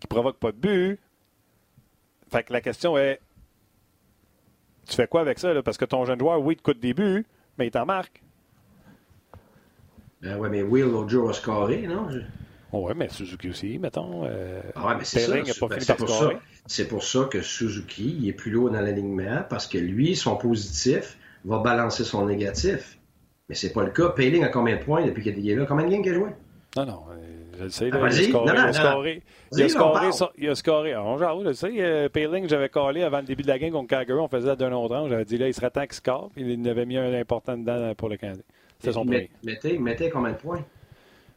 qui provoque pas de but. Fait que la question est tu fais quoi avec ça? Là? Parce que ton jeune joueur, oui, te coûte des buts, mais il t'en marque. Ben ouais, mais Will, l'autre jour, a scoré, non? Oh ouais, mais Suzuki aussi, mettons. Euh, ah ouais, mais c'est ça. Ben, c'est pour, ça. C'est pour ça que Suzuki, il est plus lourd dans l'alignement parce que lui, son positif va balancer son négatif. Mais c'est pas le cas. Payling a combien de points depuis qu'il est là? Combien de games qu'il a joué? Non, non. Euh, je le sais. Là, il, a scoré, il, a scoré, il, a scoré, il a scoré. On je le sais. Euh, Payling, j'avais collé avant le début de la game contre Calgary. On faisait d'un autre an. J'avais dit là, il serait temps qu'il score. Il avait mis un important dedans pour le Canadien. C'était son premier. Mettez, mettez combien de points?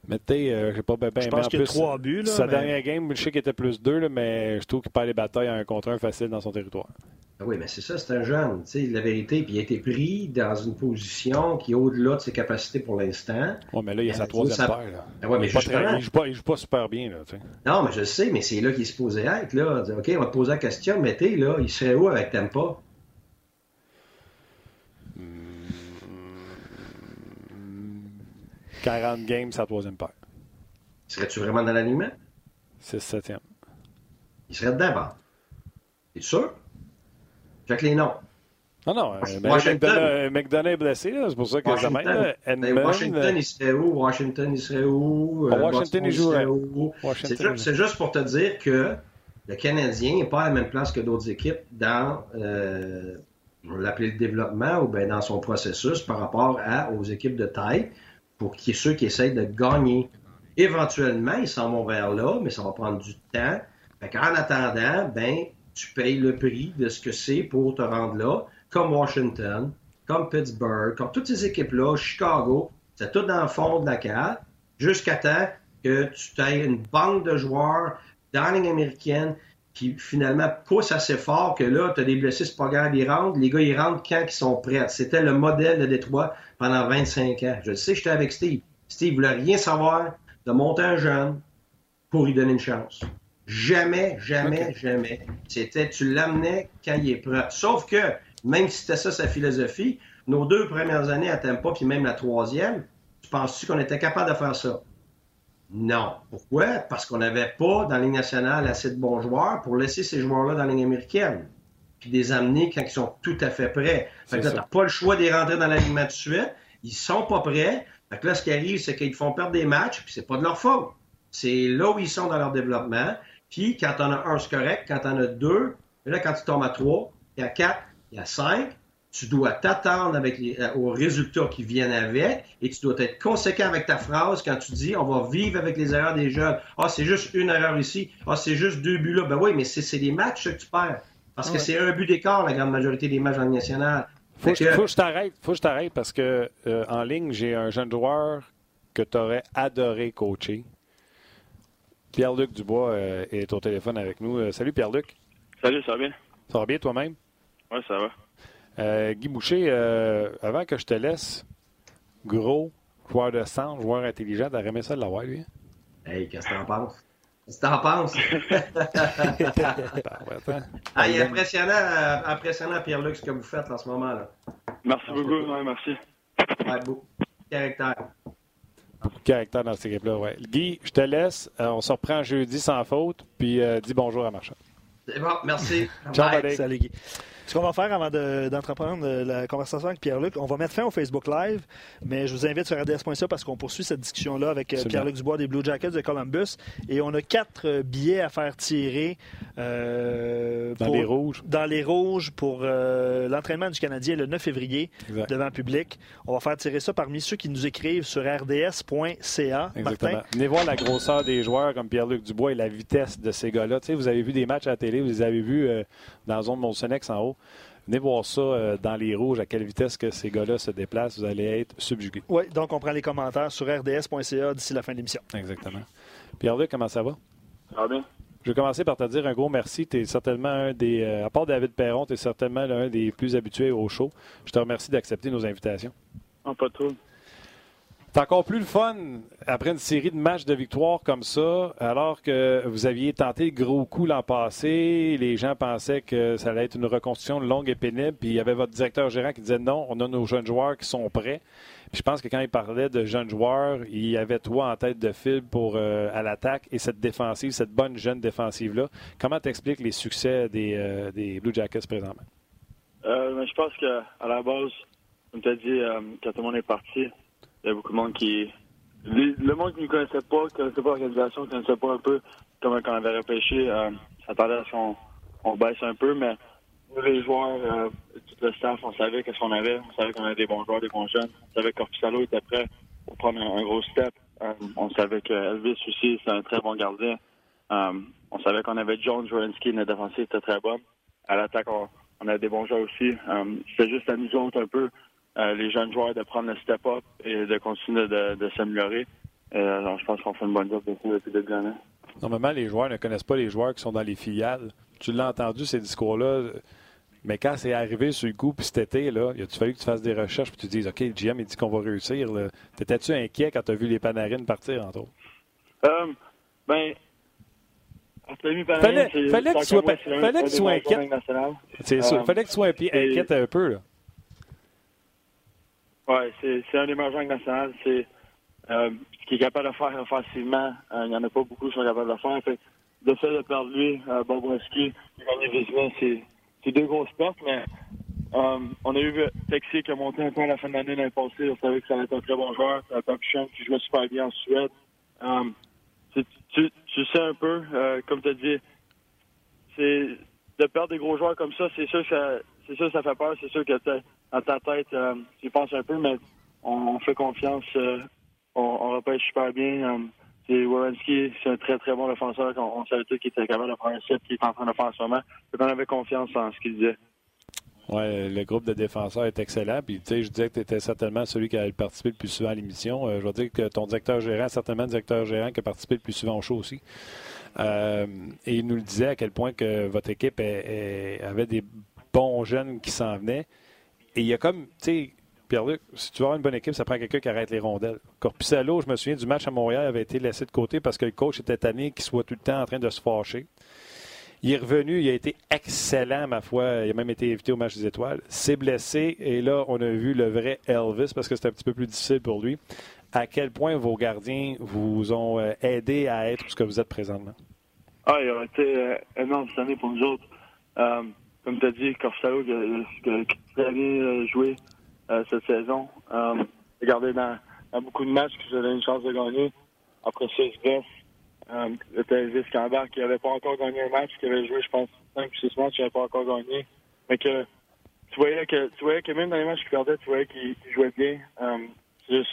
Mettez, euh, je sais pas, ben, ben, je pense qu'il y a trois buts. Là, sa mais... dernière game, je sais qu'il était plus deux, là, mais je trouve qu'il perd les batailles à un contre un facile dans son territoire. Ah oui, mais c'est ça, c'est un jeune. sais, la vérité, puis il a été pris dans une position qui est au-delà de ses capacités pour l'instant. Oui, mais là, il y a sa troisième ça... paire. Là. Ah ouais, mais il ne joue, joue, pas super bien. Là, non, mais je sais, mais c'est là qu'il est supposé être. Là. OK, on va te poser la question, mettez, là, il serait où avec Tampa? 40 games, sa troisième paire. Serais-tu vraiment dans l'alignement? C'est 7 Il serait dedans, bon. T'es sûr? Check les noms. Non, non. Ben, Washington. McDonough est blessé, c'est pour ça que Washington. ça m'aide. Ben, Washington, il serait où? Washington, il serait où? Euh, Washington, il jouerait. C'est juste, pour te dire que le Canadien n'est pas à la même place que d'autres équipes dans, euh, on l'appelait le développement ou bien dans son processus par rapport à, aux équipes de taille pour qui, ceux qui essayent de gagner. Éventuellement, ils s'en vont vers là, mais ça va prendre du temps. en attendant, ben, tu payes le prix de ce que c'est pour te rendre là, comme Washington, comme Pittsburgh, comme toutes ces équipes-là, Chicago, c'est tout dans le fond de la carte, jusqu'à temps que tu aies une banque de joueurs dans la qui finalement pousse assez fort que là, tu as des blessés, c'est pas grave, ils rentrent. Les gars, ils rentrent quand ils sont prêts. C'était le modèle de Détroit pendant 25 ans. Je le sais, j'étais avec Steve. Steve voulait rien savoir de monter un jeune pour lui donner une chance. Jamais, jamais, jamais. C'était, tu l'amenais quand il est prêt. Sauf que, même si c'était ça sa philosophie, nos deux premières années à Tampa, puis même la troisième, tu penses-tu qu'on était capable de faire ça? Non. Pourquoi? Parce qu'on n'avait pas dans la Ligue nationale assez de bons joueurs pour laisser ces joueurs-là dans la Ligue américaine. Puis les amener quand ils sont tout à fait prêts. Fait que tu n'as pas le choix de les rentrer dans l'alignement tout de suite. Ils sont pas prêts. Fait que là, ce qui arrive, c'est qu'ils font perdre des matchs, puis c'est pas de leur faute. C'est là où ils sont dans leur développement. Puis quand on a un, c'est correct. Quand on a deux, là, quand tu tombes à trois, il y a quatre, il y a cinq, tu dois t'attendre avec euh, aux résultats qui viennent avec et tu dois être conséquent avec ta phrase quand tu dis on va vivre avec les erreurs des jeunes. Ah, c'est juste une erreur ici. Ah, c'est juste deux buts là. Ben oui, mais c'est des matchs que tu perds. Parce que c'est un but d'écart, la grande majorité des matchs en national. Faut, que, faut que je t'arrête. Faut que je t'arrête parce que euh, en ligne, j'ai un jeune joueur que tu aurais adoré coacher. Pierre-Luc Dubois euh, est au téléphone avec nous. salut Pierre-Luc. Salut, ça va bien? Ça va bien toi-même? Oui, ça va. Euh, Guy Boucher, euh, avant que je te laisse, gros, joueur de sang, joueur intelligent, t'as aimé ça de l'avoir, lui? Hey, qu'est-ce que t'en penses? Qu'est-ce que t'en penses? ah, il est impressionnant, euh, impressionnant, Pierre-Luc, ce que vous faites en ce moment-là. Merci beaucoup, ouais, merci. Ouais, beaucoup de caractère. Beaucoup de caractère dans cette équipe-là, ouais. Guy, je te laisse. on se reprend jeudi sans faute, puis dis bonjour à Marchand. C'est bon, merci. Ciao, Salut, Guy. Ce qu'on va faire avant d'entreprendre la conversation avec Pierre-Luc, on va mettre fin au Facebook Live, mais je vous invite sur RDS.ca parce qu'on poursuit cette discussion-là avec euh, Pierre-Luc Dubois des Blue Jackets de Columbus. Et on a quatre euh, billets à faire tirer. Euh, dans les rouges. Dans les rouges pour l'entraînement du Canadien le 9 février devant le public. On va faire tirer ça parmi ceux qui nous écrivent sur rds.ca. Martin? Venez voir la grosseur des joueurs comme Pierre-Luc Dubois et la vitesse de ces gars-là. vous avez vu des matchs à la télé, vous les avez vus dans la zone Molsonex en haut. Venez voir ça euh, dans les rouges, à quelle vitesse que ces gars-là se déplacent. Vous allez être subjugués. Oui, donc on prend les commentaires sur rds.ca d'ici la fin de l'émission. Exactement. Pierre-Luc, comment ça va? Ça va bien? Je vais commencer par te dire un gros merci. Tu es certainement un des. euh, à part David Perron, tu es certainement l'un des plus habitués au show. Je te remercie d'accepter nos invitations. Non, pas trop. C'est encore plus le fun après une série de matchs de victoire comme ça, alors que vous aviez tenté le gros coup l'an passé. Les gens pensaient que ça allait être une reconstruction longue et pénible. Puis il y avait votre directeur gérant qui disait non, on a nos jeunes joueurs qui sont prêts. Puis je pense que quand il parlait de jeunes joueurs, il y avait toi en tête de fil pour euh, à l'attaque et cette défensive, cette bonne jeune défensive-là. Comment t'expliques les succès des, euh, des Blue Jackets présentement? Euh, je pense qu'à la base, comme tu as dit, euh, quand tout le monde est parti, il y a beaucoup de monde qui. le monde qui ne connaissait pas, qui connaissait pas l'organisation, qui ne connaissait pas un peu comment on avait repêché, euh, s'attendait à ce qu'on on baisse un peu, mais nous, les joueurs, euh, tout le staff, on savait qu'est-ce qu'on avait. On savait qu'on avait des bons joueurs, des bons jeunes. On savait que Corpusalo était prêt pour prendre un, gros step. Euh, on savait que Elvis aussi, c'est un très bon gardien. Euh, on savait qu'on avait Jones, Jorensky, notre défensive était très bonne. À l'attaque, on, avait des bons joueurs aussi. C'était juste à nous autres un peu, euh, les jeunes joueurs, de prendre le step-up et de continuer de, de s'améliorer. Euh, alors, je pense qu'on fait une bonne job depuis le début de l'année. Normalement, les joueurs ne connaissent pas les joueurs qui sont dans les filiales. Tu l'as entendu, ces discours-là. Mais quand c'est arrivé sur le coup, puis cet été, là, il a fallu que tu fasses des recherches puis tu te dises, OK, le GM, il dit qu'on va réussir. T'étais-tu inquiet quand tu as vu les Panarines partir, entre autres? Euh, ben, Fallait- c'est- fallait pa- c'est un- fallait de la Ligue nationale. C'est sûr. Euh, fallait que tu sois inquiète un peu. Là. Ouais, c'est un joueurs nationaux. C'est euh, ce qu'il est capable de faire offensivement. euh, il n'y en a pas beaucoup qui sont capables de le faire. Fait, de fait de perdre lui, euh, Bobrovski, c'est deux grosses pertes, mais euh, on a eu Texier qui a monté un peu à la fin de l'année l'année passée. On savait que ça allait être un très bon joueur. C'est un Papuchon qui jouait super bien en Suède. Euh, tu, tu, sais un peu, comme tu as dit, c'est de perdre des gros joueurs comme ça, c'est sûr que ça, c'est sûr ça fait peur, c'est sûr que dans ta tête, euh, tu penses un peu, mais on, fait confiance, euh, on, on repêche super bien. euh, c'est Wierenski, c'est un très très bon défenseur. On, savait tout qu'il était capable de faire un set qu'il est en train de faire en ce moment. Donc on avait confiance en ce qu'il disait. Ouais, le groupe de défenseurs est excellent. Puis, tu sais, je disais que tu étais certainement celui qui a participé le plus souvent à l'émission. Euh, je vais dire que ton directeur gérant, certainement le directeur gérant qui a participé le plus souvent au show aussi. Euh, et il nous le disait à quel point que votre équipe avait des bons jeunes qui s'en venaient. Et il y a comme, tu sais, Pierre-Luc, si tu veux avoir une bonne équipe, ça prend quelqu'un qui arrête les rondelles. Corpusalo, je me souviens du match à Montréal, avait été laissé de côté parce que le coach était tanné qu'il soit tout le temps en train de se fâcher. Il est revenu, il a été excellent, ma foi. Il a même été invité au match des étoiles. S'est blessé et là, on a vu le vrai Elvis parce que c'était un petit peu plus difficile pour lui. À quel point vos gardiens vous ont euh, aidé à être ce que vous êtes présentement? Ah, il a été euh, énorme cette année pour nous autres. Euh, comme tu as dit, Corsaro qui a, qui très bien joué cette saison. Euh, regardé dans, dans beaucoup de matchs que j'avais une chance de gagner. Après ça, il se blesse. C'était Elvis Cambert qui n'avait pas encore gagné un match, qui avait joué, je pense, 5 ou 6 matchs, qui n'avait pas encore gagné. Mais que tu voyais que tu voyais que même dans les matchs qu'il perdait, tu voyais qu'il jouait bien. Euh,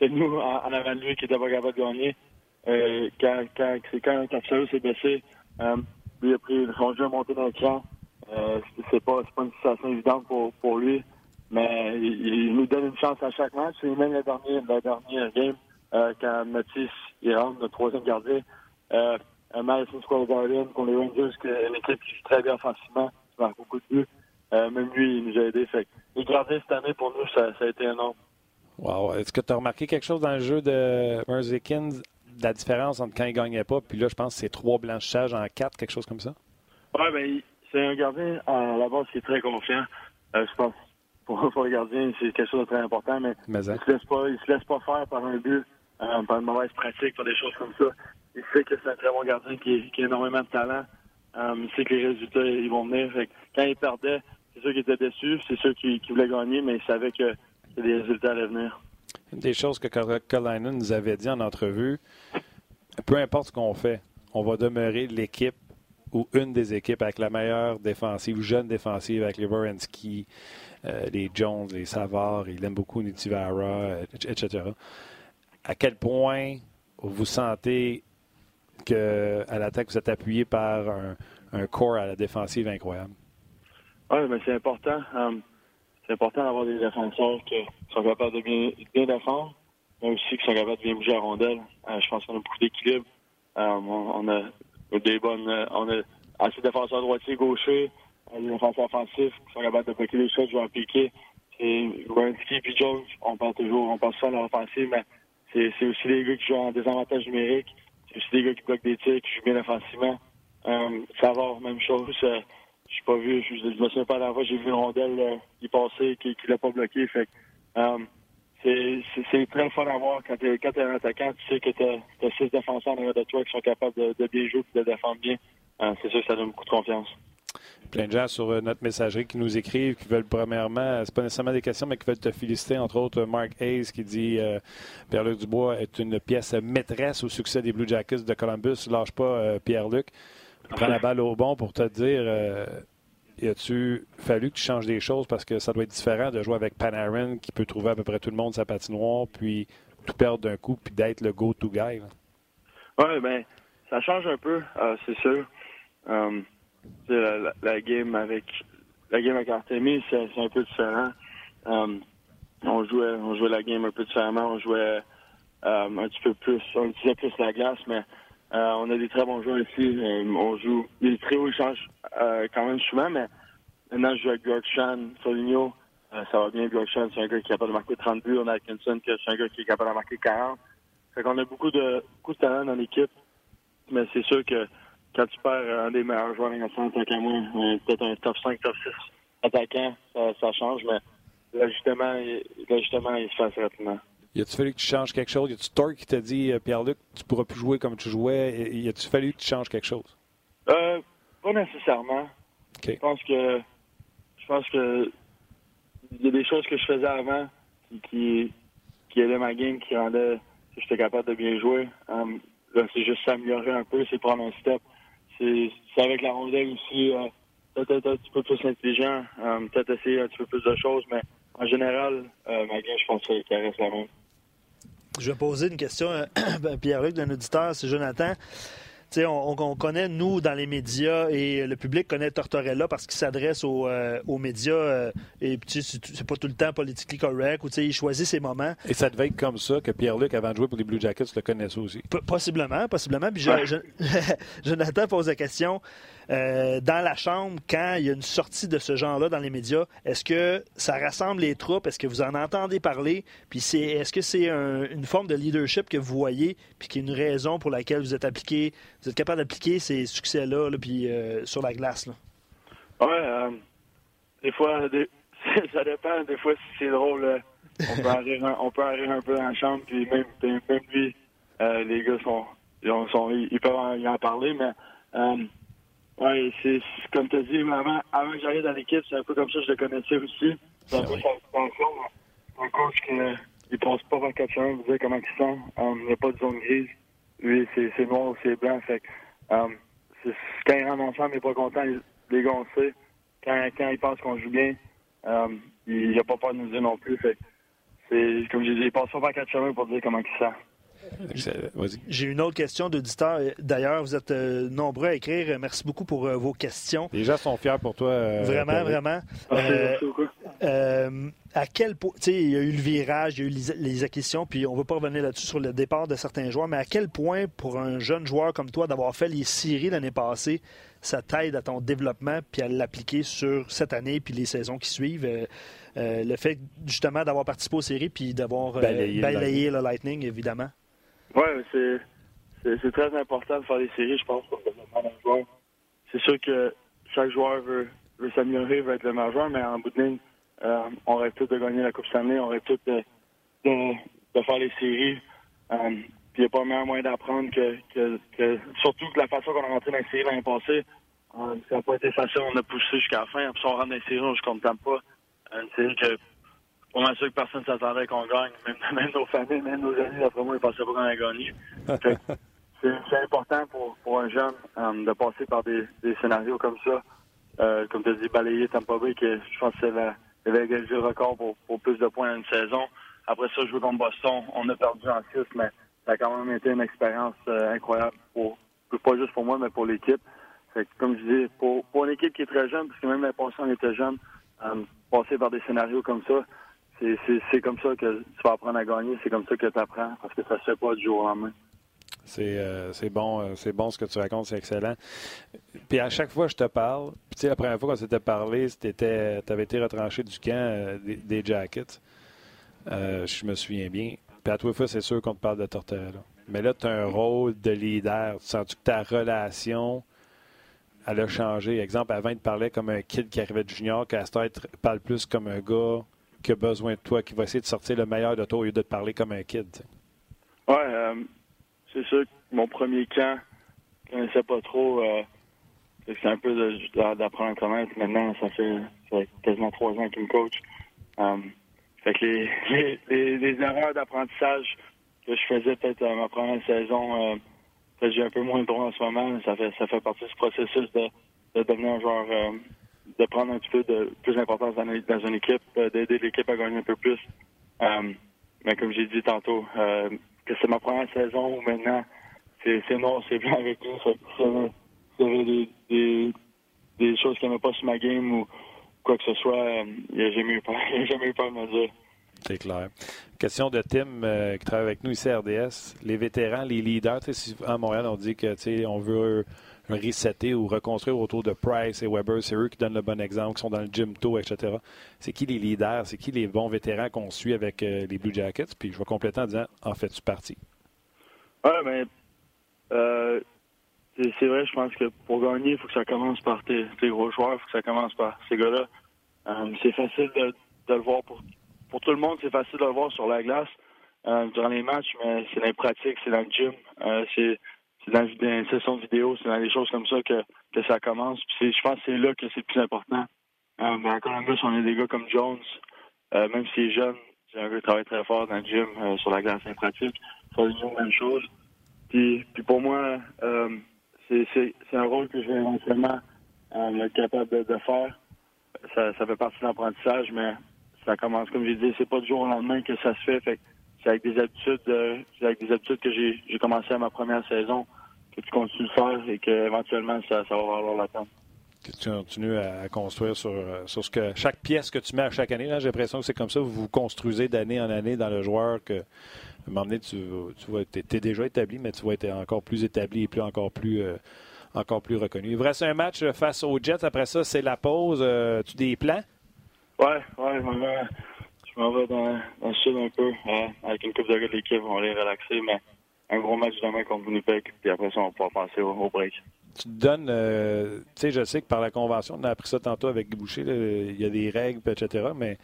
c'est nous en, avant de lui qui n'était pas capable de gagner. Euh, quand quand quand Capsule s'est blessé, euh, lui a pris son jeu monté dans le camp. Euh, c'est pas c'est pas une situation évidente pour, pour lui, mais il, il nous donne une chance à chaque match. Et même la dernière la dernière game, euh, quand Mathis il rentre notre troisième gardien, euh, à Madison Square Garden contre les Rangers, que l'équipe qui joue très bien offensivement, qui marque beaucoup de buts. Euh, même lui, il nous a aidé. Fait les gardiens cette année pour nous, ça, ça a été énorme. Wow. Est-ce que tu as remarqué quelque chose dans le jeu de Merzikins, la différence entre quand il gagnait pas, puis là, je pense que c'est trois blanchissages en quatre, quelque chose comme ça? Ouais, ben, il- c'est un gardien à la base qui est très confiant. Euh, je pense pour, pour les gardiens, c'est quelque chose de très important, mais Mais, il se laisse pas, il se laisse pas faire par un but, euh, par une mauvaise pratique, par des choses comme ça. Il sait que c'est un très bon gardien qui, qui a énormément de talent. Euh, il sait que les résultats ils vont venir. Fait que quand il perdait, c'est sûr qu'il était déçu, c'est sûr qu'il qu'il voulait gagner, mais il savait que, les résultats allaient venir. Une des choses que Colin nous avait dit en entrevue, peu importe ce qu'on fait, on va demeurer l'équipe ou une des équipes avec la meilleure défensive, jeune défensive, avec les Wierenski, euh, les Jones, les Savard, il aime beaucoup Nitivara, euh, etc. À quel point vous sentez que à l'attaque, vous êtes appuyé par un, corps à la défensive incroyable? Oui, mais c'est important. Um, c'est important d'avoir des défenseurs qui sont capables de bien, défendre, mais aussi qui sont capables de bien bouger la rondelle. Euh, je pense qu'on a beaucoup d'équilibre. On, a des bonnes. Euh, on a assez de défenseurs droitiers, gauchers, des défenseurs offensifs qui sont capables de bloquer les choses, jouer en piqué. C'est Wierenski et Jones, on parle toujours, on pense souvent à leur offensive, mais c'est aussi des gars qui jouent en désavantage numérique. C'est aussi des gars qui bloquent des tirs, qui jouent bien offensivement. Euh, Savard, même chose. Euh, je pas vu, je, me souviens pas la fois, j'ai vu une rondelle euh, qui passait, qui, qui l'a pas bloqué. Fait euh, c'est très fun à voir quand tu es, un attaquant, tu sais que tu as, six défenseurs en de toi qui sont capables de, bien jouer et de défendre bien. Euh, c'est sûr que ça donne beaucoup de confiance plein de gens sur euh, notre messagerie qui nous écrivent, qui veulent premièrement, c'est pas nécessairement des questions, mais qui veulent te féliciter, entre autres Mark Hayes qui dit euh, Pierre-Luc Dubois est une pièce maîtresse au succès des Blue Jackets de Columbus. Lâche pas euh, Pierre-Luc. Prends la balle au bon pour te dire euh, y a-tu fallu que tu changes des choses parce que ça doit être différent de jouer avec Panarin qui peut trouver à peu près tout le monde sa patinoire, puis tout perdre d'un coup, puis d'être le go-to guy? Oui, bien, ça change un peu, c'est sûr. La, la, game avec la game avec Artemis, c'est un peu différent. Um, on jouait on jouait la game un peu différemment. On jouait um, un petit peu plus, on utilisait plus la glace, mais euh, on a des très bons joueurs ici. Um, on joue. Les trios ils changent euh, quand même souvent, mais maintenant je joue avec Bjorkshan, Soligno. Euh, ça va bien, Bjorkshan, c'est un gars qui est capable de marquer 30 buts. On a Atkinson, c'est un gars qui est capable de marquer 40. Fait qu'on a beaucoup de beaucoup de talent dans l'équipe, mais c'est sûr que quand tu perds un des meilleurs joueurs nationaux, tant qu'à moi, peut-être un top 5, top 6 attaquant, ça, change, mais l'ajustement, l'ajustement, il se assez rapidement. Y a-tu fallu que tu changes quelque chose? Y a-tu Torque qui t'a dit, euh, Pierre-Luc, tu pourras plus jouer comme tu jouais? Y a-tu fallu que tu changes quelque chose? Euh, pas nécessairement. Je pense que je pense que il y a des choses que je faisais avant qui, qui, aidaient ma game, qui rendaient que j'étais capable de bien jouer. Um, là, c'est juste s'améliorer un peu, c'est prendre un step c'est avec la rondelle aussi, euh, peut-être un petit peu plus intelligent, euh, peut-être essayer un petit peu plus de choses, mais en général, euh, ma game, je pense qu'elle reste la même. Je vais poser une question à Pierre-Luc d'un auditeur, c'est Jonathan. On, on, connaît, nous, dans les médias, et le public connaît Tortorella parce qu'il s'adresse aux, euh, aux, médias, euh, et c'est pas tout le temps politiquement correct, ou il choisit ses moments. Et ça devait être comme ça que Pierre-Luc, avant de jouer pour les Blue Jackets, le connaissait aussi. possiblement, possiblement. Puis Jonathan pose la question. Euh, dans la chambre, quand il y a une sortie de ce genre-là dans les médias, est-ce que ça rassemble les troupes? Est-ce que vous en entendez parler? Puis c'est, est-ce que c'est une forme de leadership que vous voyez, puis qui est une raison pour laquelle vous êtes appliqué, vous êtes capable d'appliquer ces succès-là, puis euh, sur la glace? Là? Ouais, euh, des fois, ça dépend. Des fois, si c'est drôle, on peut, en rire, on peut un peu dans la chambre, puis même, lui, les gars sont, ils, sont, ils peuvent en, en parler, mais oui, c'est comme tu as dit, avant, avant que j'arrive dans l'équipe, c'est un peu comme ça que je le connaissais aussi. C'est un peu sa expansion. Un coach qui ne passe pas 24 heures, vous dire comment il sent. Um, il n'y a pas de zone grise. Lui, c'est noir ou c'est blanc. Fait um, quand il rentre ensemble, il n'est pas content. Les gars, on sait. Quand, quand il pense qu'on joue bien, um, il n'a pas peur de nous dire non plus. Fait c'est comme je disais, il passe pas 24 heures pour dire comment il sent. J'ai une autre question d'auditeur. D'ailleurs, vous êtes euh, nombreux à écrire. Merci beaucoup pour euh, vos questions. Les gens sont fiers pour toi. Euh, vraiment, vraiment. à quel point, tu sais, il y a eu le virage, il y a eu les, acquisitions, puis on ne va pas revenir là-dessus sur le départ de certains joueurs, mais à quel point, pour un jeune joueur comme toi, d'avoir fait les séries l'année passée, ça t'aide à ton développement, puis à l'appliquer sur cette année, puis les saisons qui suivent? le fait, justement, d'avoir participé aux séries, puis d'avoir balayé le Lightning, évidemment? Oui, c'est, c'est, très important de faire des séries, je pense, pour le développement. C'est sûr que chaque joueur veut, veut s'améliorer, veut être le meilleur joueur, mais en bout de ligne, euh, on rêve tous de gagner la Coupe Stanley, on rêve tous de, de, faire les séries. Euh, il n'y a pas meilleur moyen d'apprendre que, que, surtout que la façon qu'on a rentré dans les séries l'année passée, euh, ça n'a pas été facile, on a poussé jusqu'à la fin. Puis si on rentre dans les séries, on ne contente pas. Une série que pour m'assurer que personne ne s'attendait qu'on gagne. Même, nos familles, même nos amis, d'après moi, ils ne pensaient pas qu'on allait gagner. c'est important pour, pour un jeune euh, de passer par des, des scénarios comme ça. Euh, comme tu as dit, balayer Tampa Bay, que je pense que c'est égalisé le record pour, pour, plus de points dans une saison. Après ça, jouer contre Boston, on a perdu en 6, mais ça a quand même été une expérience euh, incroyable, pour, pas juste pour moi, mais pour l'équipe. comme je dis, pour, pour une équipe qui est très jeune, parce que même passée, on était jeune, euh, passer par des scénarios comme ça, c'est comme ça que tu vas apprendre à gagner, c'est comme ça que tu apprends, parce que ça se fait pas du jour au lendemain. C'est euh, bon, euh, c'est bon ce que tu racontes, c'est excellent. Puis à chaque fois que je te parle, tu sais, la première fois qu'on s'était parlé, tu avais été retranché du camp euh, des, Jackets. je me souviens bien. Puis à toi, fois, c'est sûr qu'on te parle de Tortorella. Mais là, tu as un rôle de leader. Tu sens -tu que ta relation, elle a changé? Exemple, avant, il te parlait comme un kid qui arrivait de junior, ce parle plus comme un gars qui a besoin de toi, qui va essayer de sortir le meilleur de toi au lieu de te parler comme un kid. Oui, Ouais, c'est sûr que mon premier camp, je connaissais pas trop. Euh, c'est un peu d'apprendre à connaître. Maintenant, ça fait, quasiment trois ans qu'il me coach. Euh, fait que les, les, erreurs d'apprentissage que je faisais peut-être ma première saison, euh, j'ai un peu moins de droit en ce moment. Ça fait, ça fait partie du processus de, de devenir un joueur, euh, de prendre un petit peu de plus d'importance dans, une équipe, d'aider l'équipe à gagner un peu plus. mais comme j'ai dit tantôt, que c'est ma première saison où maintenant c'est noir, c'est blanc avec lui. Si y avait des, des, des choses qui n'aimaient pas sur ma game ou quoi que ce soit, euh, il n'a jamais eu peur, jamais eu peur de me dire. C'est clair. Question de Tim euh, qui travaille avec nous ici à RDS. Les vétérans, les leaders, à Montréal, on dit que on veut resetter ou reconstruire autour de Price et Weber. C'est eux qui donnent le bon exemple, qui sont dans le gym tôt, etc. C'est qui les leaders? C'est qui les bons vétérans qu'on suit avec euh, les Blue Jackets? Puis je vais compléter en disant, en fais-tu partie? Oui, mais euh, c'est vrai, je pense que pour gagner, il faut que ça commence par tes, gros joueurs, il faut que ça commence par ces gars-là. Euh, c'est facile de, le voir pour, pour tout le monde, c'est facile de le voir sur la glace euh, durant les matchs, mais c'est dans les pratiques, c'est dans le gym, c'est dans les sessions vidéo, c'est dans des choses comme ça que, que ça commence. Puis je pense que c'est là que c'est le plus important. Euh, mais en Columbus, on a des gars comme Jones, même s'il est jeune, c'est un gars qui travaille très fort dans le gym, sur la glace, pratique. La même chose. Puis, pour moi, euh, c'est un rôle que je vais éventuellement euh, être capable de, faire. Ça, ça, fait partie de l'apprentissage, mais ça commence, comme j'ai dit, c'est pas du jour au lendemain que ça se fait. c'est avec des habitudes, euh, avec des habitudes que j'ai commencé à ma première saison, que tu continues de faire et qu'éventuellement ça, ça va valoir la peine? Que tu continues à construire sur, sur ce que chaque pièce que tu mets à chaque année. J'ai l'impression que c'est comme ça, vous vous construisez d'année en année dans le joueur que un moment donné, tu, tu vas, es, déjà établi, mais tu vas être encore plus établi et plus encore plus euh, encore plus reconnu. Il vous reste un match face aux Jets. Après ça, c'est la pause. Euh, tu des plans? Oui, ouais, je m'en vais dans, dans, le sud un peu. Euh, avec une coupe de l'équipe, on va aller relaxer, mais un gros match demain contre Winnipeg, puis après ça, on va pouvoir passer au, break. Tu te donnes, tu sais, je sais que par la convention, on a appris ça tantôt avec Boucher, il y a des règles, etc. Mais,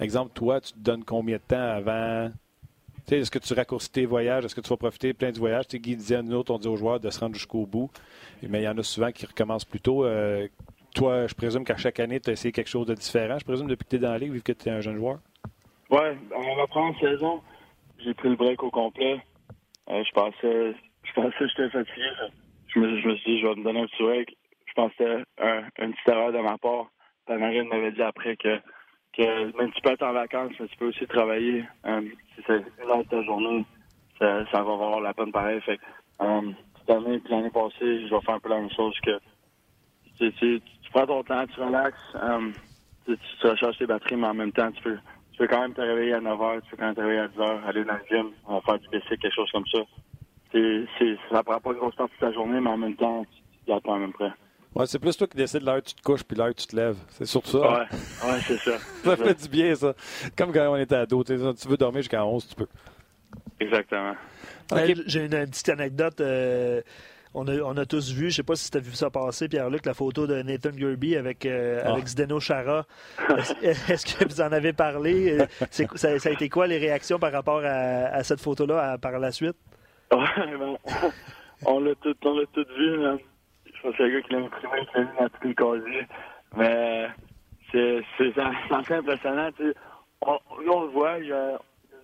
exemple, toi, tu te donnes combien de temps avant est-ce que tu raccourcis tes voyages? Est-ce que tu vas profiter plein du voyage? Tu Guy disait à nous autres, on dit aux joueurs de se rendre jusqu'au bout. Mais il y en a souvent qui recommencent plus tôt. Euh, toi, je présume qu'à chaque année, tu as essayé quelque chose de différent. Je présume depuis que tu es dans la ligue, vu que tu es un jeune joueur? Oui, en ma première saison, j'ai pris le break au complet. Euh, je pensais je pensais que j'étais fatigué. Je me, je me, suis dit, je vais me donner un petit break. Je pensais un, une petite erreur de ma part. Marine m'avait dit après que que même tu peux être en vacances, mais tu peux aussi travailler. Euh, si c'est une heure de ta journée, ça, va avoir la peine pareil. Fait euh, cette année et l'année passée, je vais faire un peu la même chose que tu, tu, tu prends ton temps, tu relaxes, tu, tu recharges tes batteries, mais en même temps, tu peux, tu peux quand même te réveiller à 9 h, tu peux quand même te réveiller à 10 h, aller dans le gym, faire du bicycle, quelque chose comme ça. C'est, ça prend pas une grosse partie de ta journée, mais en même temps, tu, gardes quand même prêt. Ouais, c'est plus toi qui décides l'heure où tu te couches puis l'heure où tu te lèves. C'est surtout ça. Ouais, ouais c'est ça. ça fait du bien, ça. Comme quand on était ado. Tu veux dormir jusqu'à 11, tu peux. Exactement. J'ai une, petite anecdote. Euh, on, a, on, a, tous vu, je sais pas si tu as vu ça passer, Pierre-Luc, la photo de Nathan Gerby avec, euh, ah. avec Zdeno Chara. Est-ce que vous en avez parlé? Ça, ça, a été quoi les réactions par rapport à, cette photo-là par la suite? Ouais, ben, on l'a tout, tout vu. Là c'est un gars qui l'a imprimé, qui l'a mis dans tous les casiers. Mais c'est, c'est, assez impressionnant. Tu sais. On, nous, on le voit, il y a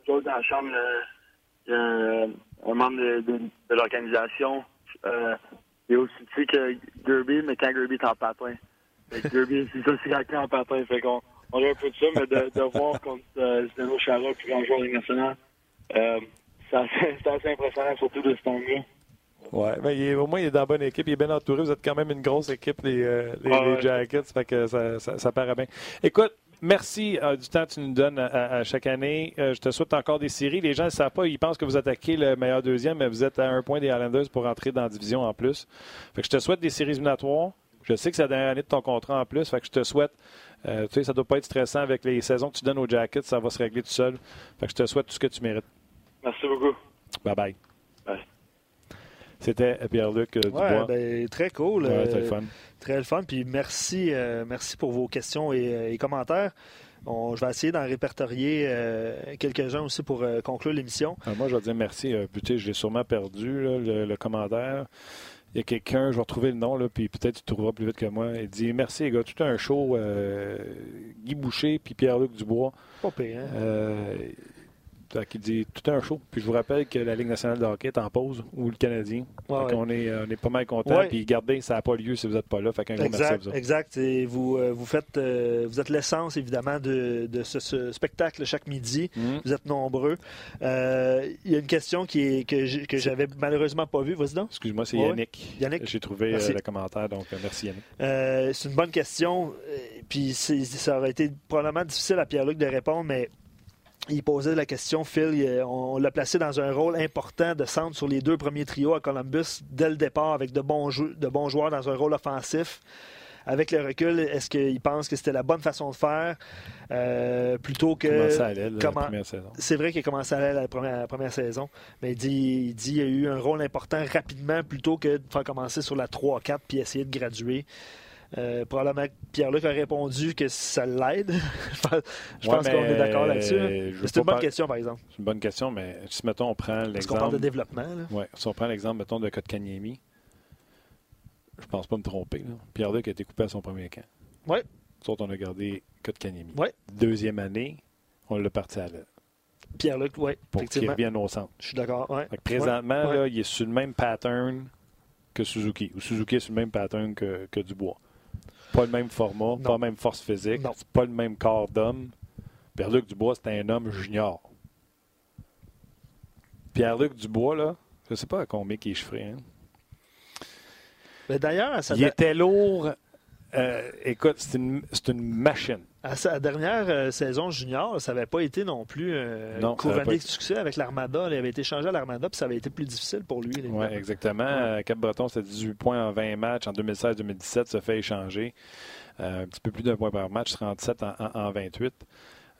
une autre dans la chambre, il y a un, membre de, de, de l'organisation. Euh, il y a aussi, tu sais, que Gerby, mais quand Gerby est en patin. Gerby, c'est ça, c'est quand en patin. Fait qu'on on a un peu de ça, mais de, de voir contre euh, Zdeno Chara, plus grand joueur national, euh, c'est assez, assez, impressionnant, surtout de ce temps-là. Ouais, mais il est- au moins, il est dans la bonne équipe. Il est bien entouré. Vous êtes quand même une grosse équipe, les, euh, les, Ah les. Jackets. Fait que ça, ça, ça paraît bien. Écoute, merci euh, du temps que tu nous donnes à, chaque année. Euh, je te souhaite encore des séries. Les gens ne savent pas. Ils pensent que vous attaquez le meilleur deuxième, mais vous êtes à un point des Islanders pour entrer dans la division en plus. Fait que je te souhaite des séries éliminatoires. Je sais que c'est la dernière année de ton contrat en plus. Fait que je te souhaite. euh, tu sais, ça doit pas être stressant avec les saisons que tu donnes aux Jackets. Ça va se régler tout seul. Fait que je te souhaite tout ce que tu mérites. Merci beaucoup. Bye bye. C'était Pierre-Luc euh, Ouais, Dubois. ben, très cool. Ouais, euh, c'était le fun. Très le fun. Puis merci, euh, merci pour vos questions et, et commentaires. On- je vais essayer d'en répertorier euh, quelques-uns aussi pour euh, conclure l'émission. Ah, moi, je vais dire merci. Sais, je l'ai sûrement perdu, là, le, le commentaire. Il y a quelqu'un, je vais retrouver le nom, là, puis peut-être tu trouveras plus vite que moi. Il dit Merci, les gars. Tout un show. Guy Boucher puis Pierre-Luc Dubois. Pas pire, hein? Qu'il dit tout un show. Puis je vous rappelle que la Ligue nationale de hockey est en pause, ou le Canadien. Ouais, qu'on est, on est pas mal content. Ouais. Puis gardez, ça n'a pas lieu si vous n'êtes pas là. Fait qu'un Exact, exact. Et vous, euh, vous faites, euh, vous êtes l'essence évidemment de, de ce, ce spectacle chaque midi. Mhm. Vous êtes nombreux. Euh, Il y a une question qui est, que j'avais malheureusement pas vue. Vas-y donc. Excuse-moi, c'est. Yannick. Yannick? J'ai trouvé euh, le commentaire, donc merci Yannick. C'est une bonne question. Puis ça aurait été probablement difficile à Pierre-Luc de répondre, mais il posait la question, Phil, il- on l'a placé dans un rôle important de centre sur les deux premiers trios à Columbus dès le départ avec de bons, de bons joueurs dans un rôle offensif. Avec le recul, est-ce qu'il pense que c'était la bonne façon de faire euh, plutôt que... Comment? C'est vrai qu'il a commencé à aller la première, la première saison, mais il dit, il dit qu'il a eu un rôle important rapidement plutôt que de faire commencer sur la 3-4 puis essayer de graduer. Euh, probablement que Pierre-Luc a répondu que ça l'aide. je pense, Ouais, qu'on est d'accord là-dessus. hein. C'est une bonne par- question, par exemple. C'est une bonne question, mais si, mettons, on prend Parce qu'on parle de l'exemple. développement. là. Ouais, si on prend l'exemple, mettons, de Kotkaniemi, je pense pas me tromper. Pierre-Luc a été coupé à son premier camp. Nous autres, on a gardé Kotkaniemi. Ouais. Deuxième année, on l'a parti à l'aile Pierre-Luc, oui, pour qu'il revienne au centre. Je suis d'accord. Ouais. Présentement, Ouais. Là, il est sur le même pattern que Suzuki. Ou Suzuki est sur le même pattern que, que Dubois. Pas le même format, pas la même force physique, Non. pas le même corps d'homme. Pierre-Luc Dubois, c'est un homme junior. Pierre-Luc Dubois, là, je sais pas à combien il est chiffré. Hein? D'ailleurs, à sa, Il était lourd. Euh, écoute, c'est une, machine. à sa dernière euh, saison junior, ça n'avait pas été non plus euh, Non, pas de succès avec l'Armada. Il avait été changé à l'Armada, puis ça avait été plus difficile pour lui. Oui, exactement. Euh, Cap-Breton, c'était 18 points en 20 matchs. En 2016-2017, ça fait échanger. Un petit peu plus d'un point par match, 37 en, en- en 28.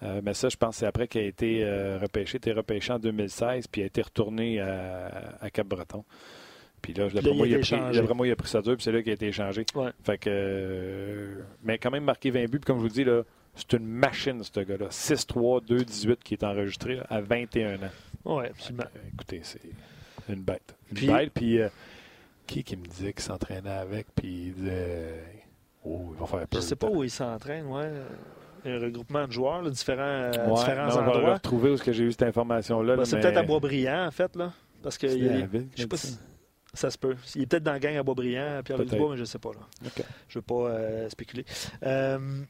Euh, mais ça, je pense que c'est après qu'il a été euh, repêché. Il a été repêché en 2016, puis il a été retourné à, à Cap-Breton. Puis là, d'après moi, il a pris, moi, il a pris ça dur, puis c'est là qu'il a été échangé. Ouais. Fait que, euh, mais quand même marqué 20 buts. Puis comme je vous dis, là, c'est une machine, ce gars-là. 6-3, 2-18 qui est enregistré là, à 21 ans. Oui, absolument. Écoutez, c'est une bête. Une Puis- bête, puis euh, qui qui me disait qu'il s'entraînait avec, puis il disait Oh, il va faire Je peur. sais pas où il s'entraîne, ouais. Un regroupement de joueurs, là, différents, euh, Ouais, différents non, je vais le endroits. retrouver où j'ai eu cette information-là. Ben, là, c'est mais- peut-être à Boisbriand, en fait, là. Parce que il y a- je sais pas si- ça. se peut. Il est peut-être dans la gang à Boisbriand, Peut-être. Dubois, mais je ne sais pas. Là. Je ne veux pas euh, spéculer. Euh,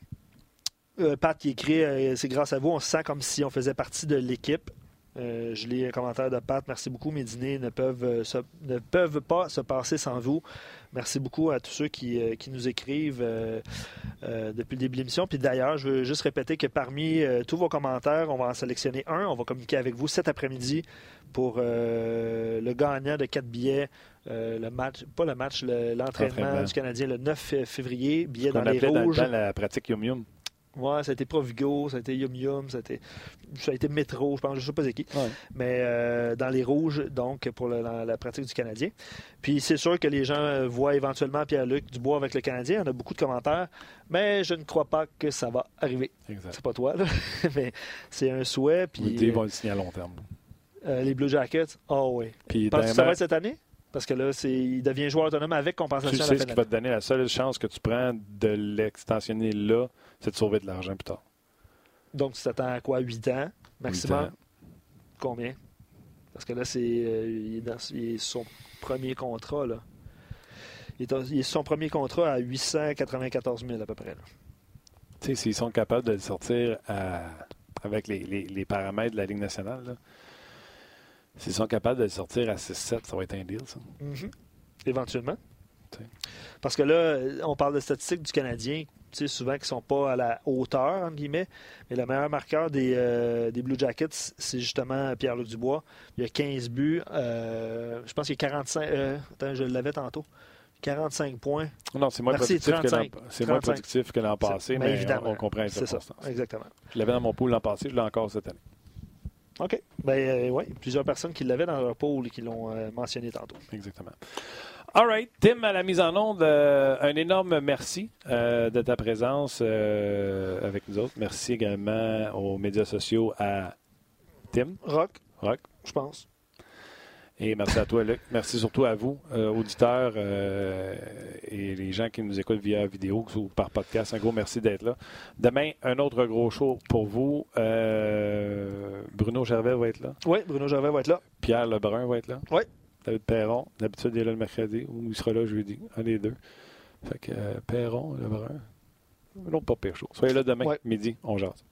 euh, Pat qui écrit C'est grâce à vous, on se sent comme si on faisait partie de l'équipe. Euh, je lis un commentaire de Pat. Merci beaucoup. Mes dîners ne peuvent, euh, se- ne peuvent pas se passer sans vous. Merci beaucoup à tous ceux qui, euh, qui nous écrivent euh, depuis le début de l'émission. Puis d'ailleurs, je veux juste répéter que parmi tous vos commentaires, on va en sélectionner un. On va communiquer avec vous cet après-midi pour le gagnant de quatre billets. le match, pas le match, le- l'entraînement du Canadien le 9 février. Billet dans les dans rouges. temps la pratique Yum Yum. Ouais, ça a été Provigo, ça a été Yum Yum, ça a été, ça a été Métro, je pense, je sais pas c'est qui. Ouais. Mais euh, dans les rouges, donc, pour le- la, la pratique du Canadien. Puis c'est sûr que les gens euh, voient éventuellement Pierre-Luc Dubois avec le Canadien. On a beaucoup de commentaires, mais je ne crois pas que ça va arriver. C'est pas toi, là. mais c'est un souhait. Puis, Puis ils vont le signer à long terme. euh, les Blue Jackets, oh oui. Puis, Penses-tu que ça va être cette année? Parce que là, c'est, il devient joueur autonome avec tu compensation à la sais fin ce qui va te donner la seule chance que tu prends de l'extensionner là, c'est de sauver de l'argent plus tard. Donc, tu t'attends à quoi? 8 ans maximum? Ans. Combien? Parce que là, c'est euh, il, est dans, il est sur son premier contrat. Là. Il, est, il est sur son premier contrat à 894 000 à peu près. là. Tu sais, s'ils sont capables de le sortir à- avec les, les- les paramètres de la Ligue nationale, là, S'ils sont capables de le sortir à 6-7, ça va être un deal, ça. Mhm. Éventuellement. T'sais. Parce que là, on parle de statistiques du Canadien, souvent qui ne sont pas à la hauteur, entre guillemets. Mais le meilleur marqueur des, euh, des Blue Jackets, c'est justement Pierre-Luc Dubois. Il a 15 buts. euh, je pense qu'il y a 45. euh, attends, je l'avais tantôt. 45 points. Non, c'est moins, Merci, productif que, 35. l'an- c'est moins 35. productif que l'an passé, mais évidemment. on, on comprend les C'est ça, exactement. Je l'avais dans mon pool l'an passé, je l'ai encore cette année. OK. Ben oui, plusieurs personnes qui l'avaient dans leur pool et qui l'ont euh, mentionné tantôt. Exactement. All right. Tim, à la mise en onde, euh, un énorme merci euh, de ta présence euh, avec nous autres. Merci également aux médias sociaux à Tim, Rock, Rock, je pense. et merci à toi, Luc. Merci surtout à vous, auditeurs et les gens qui nous écoutent via vidéo ou par podcast. Un gros merci d'être là. Demain, un autre gros show pour vous. Bruno Gervais va être là. Oui, Bruno Gervais va être là. Pierre Lebrun va être là. Oui. David Perron. D'habitude, il est là le mercredi ou il sera là jeudi. Un des deux. Fait que euh, Perron, Lebrun. Non, pas pire chaud. Soyez là demain, Ouais. midi, on jase.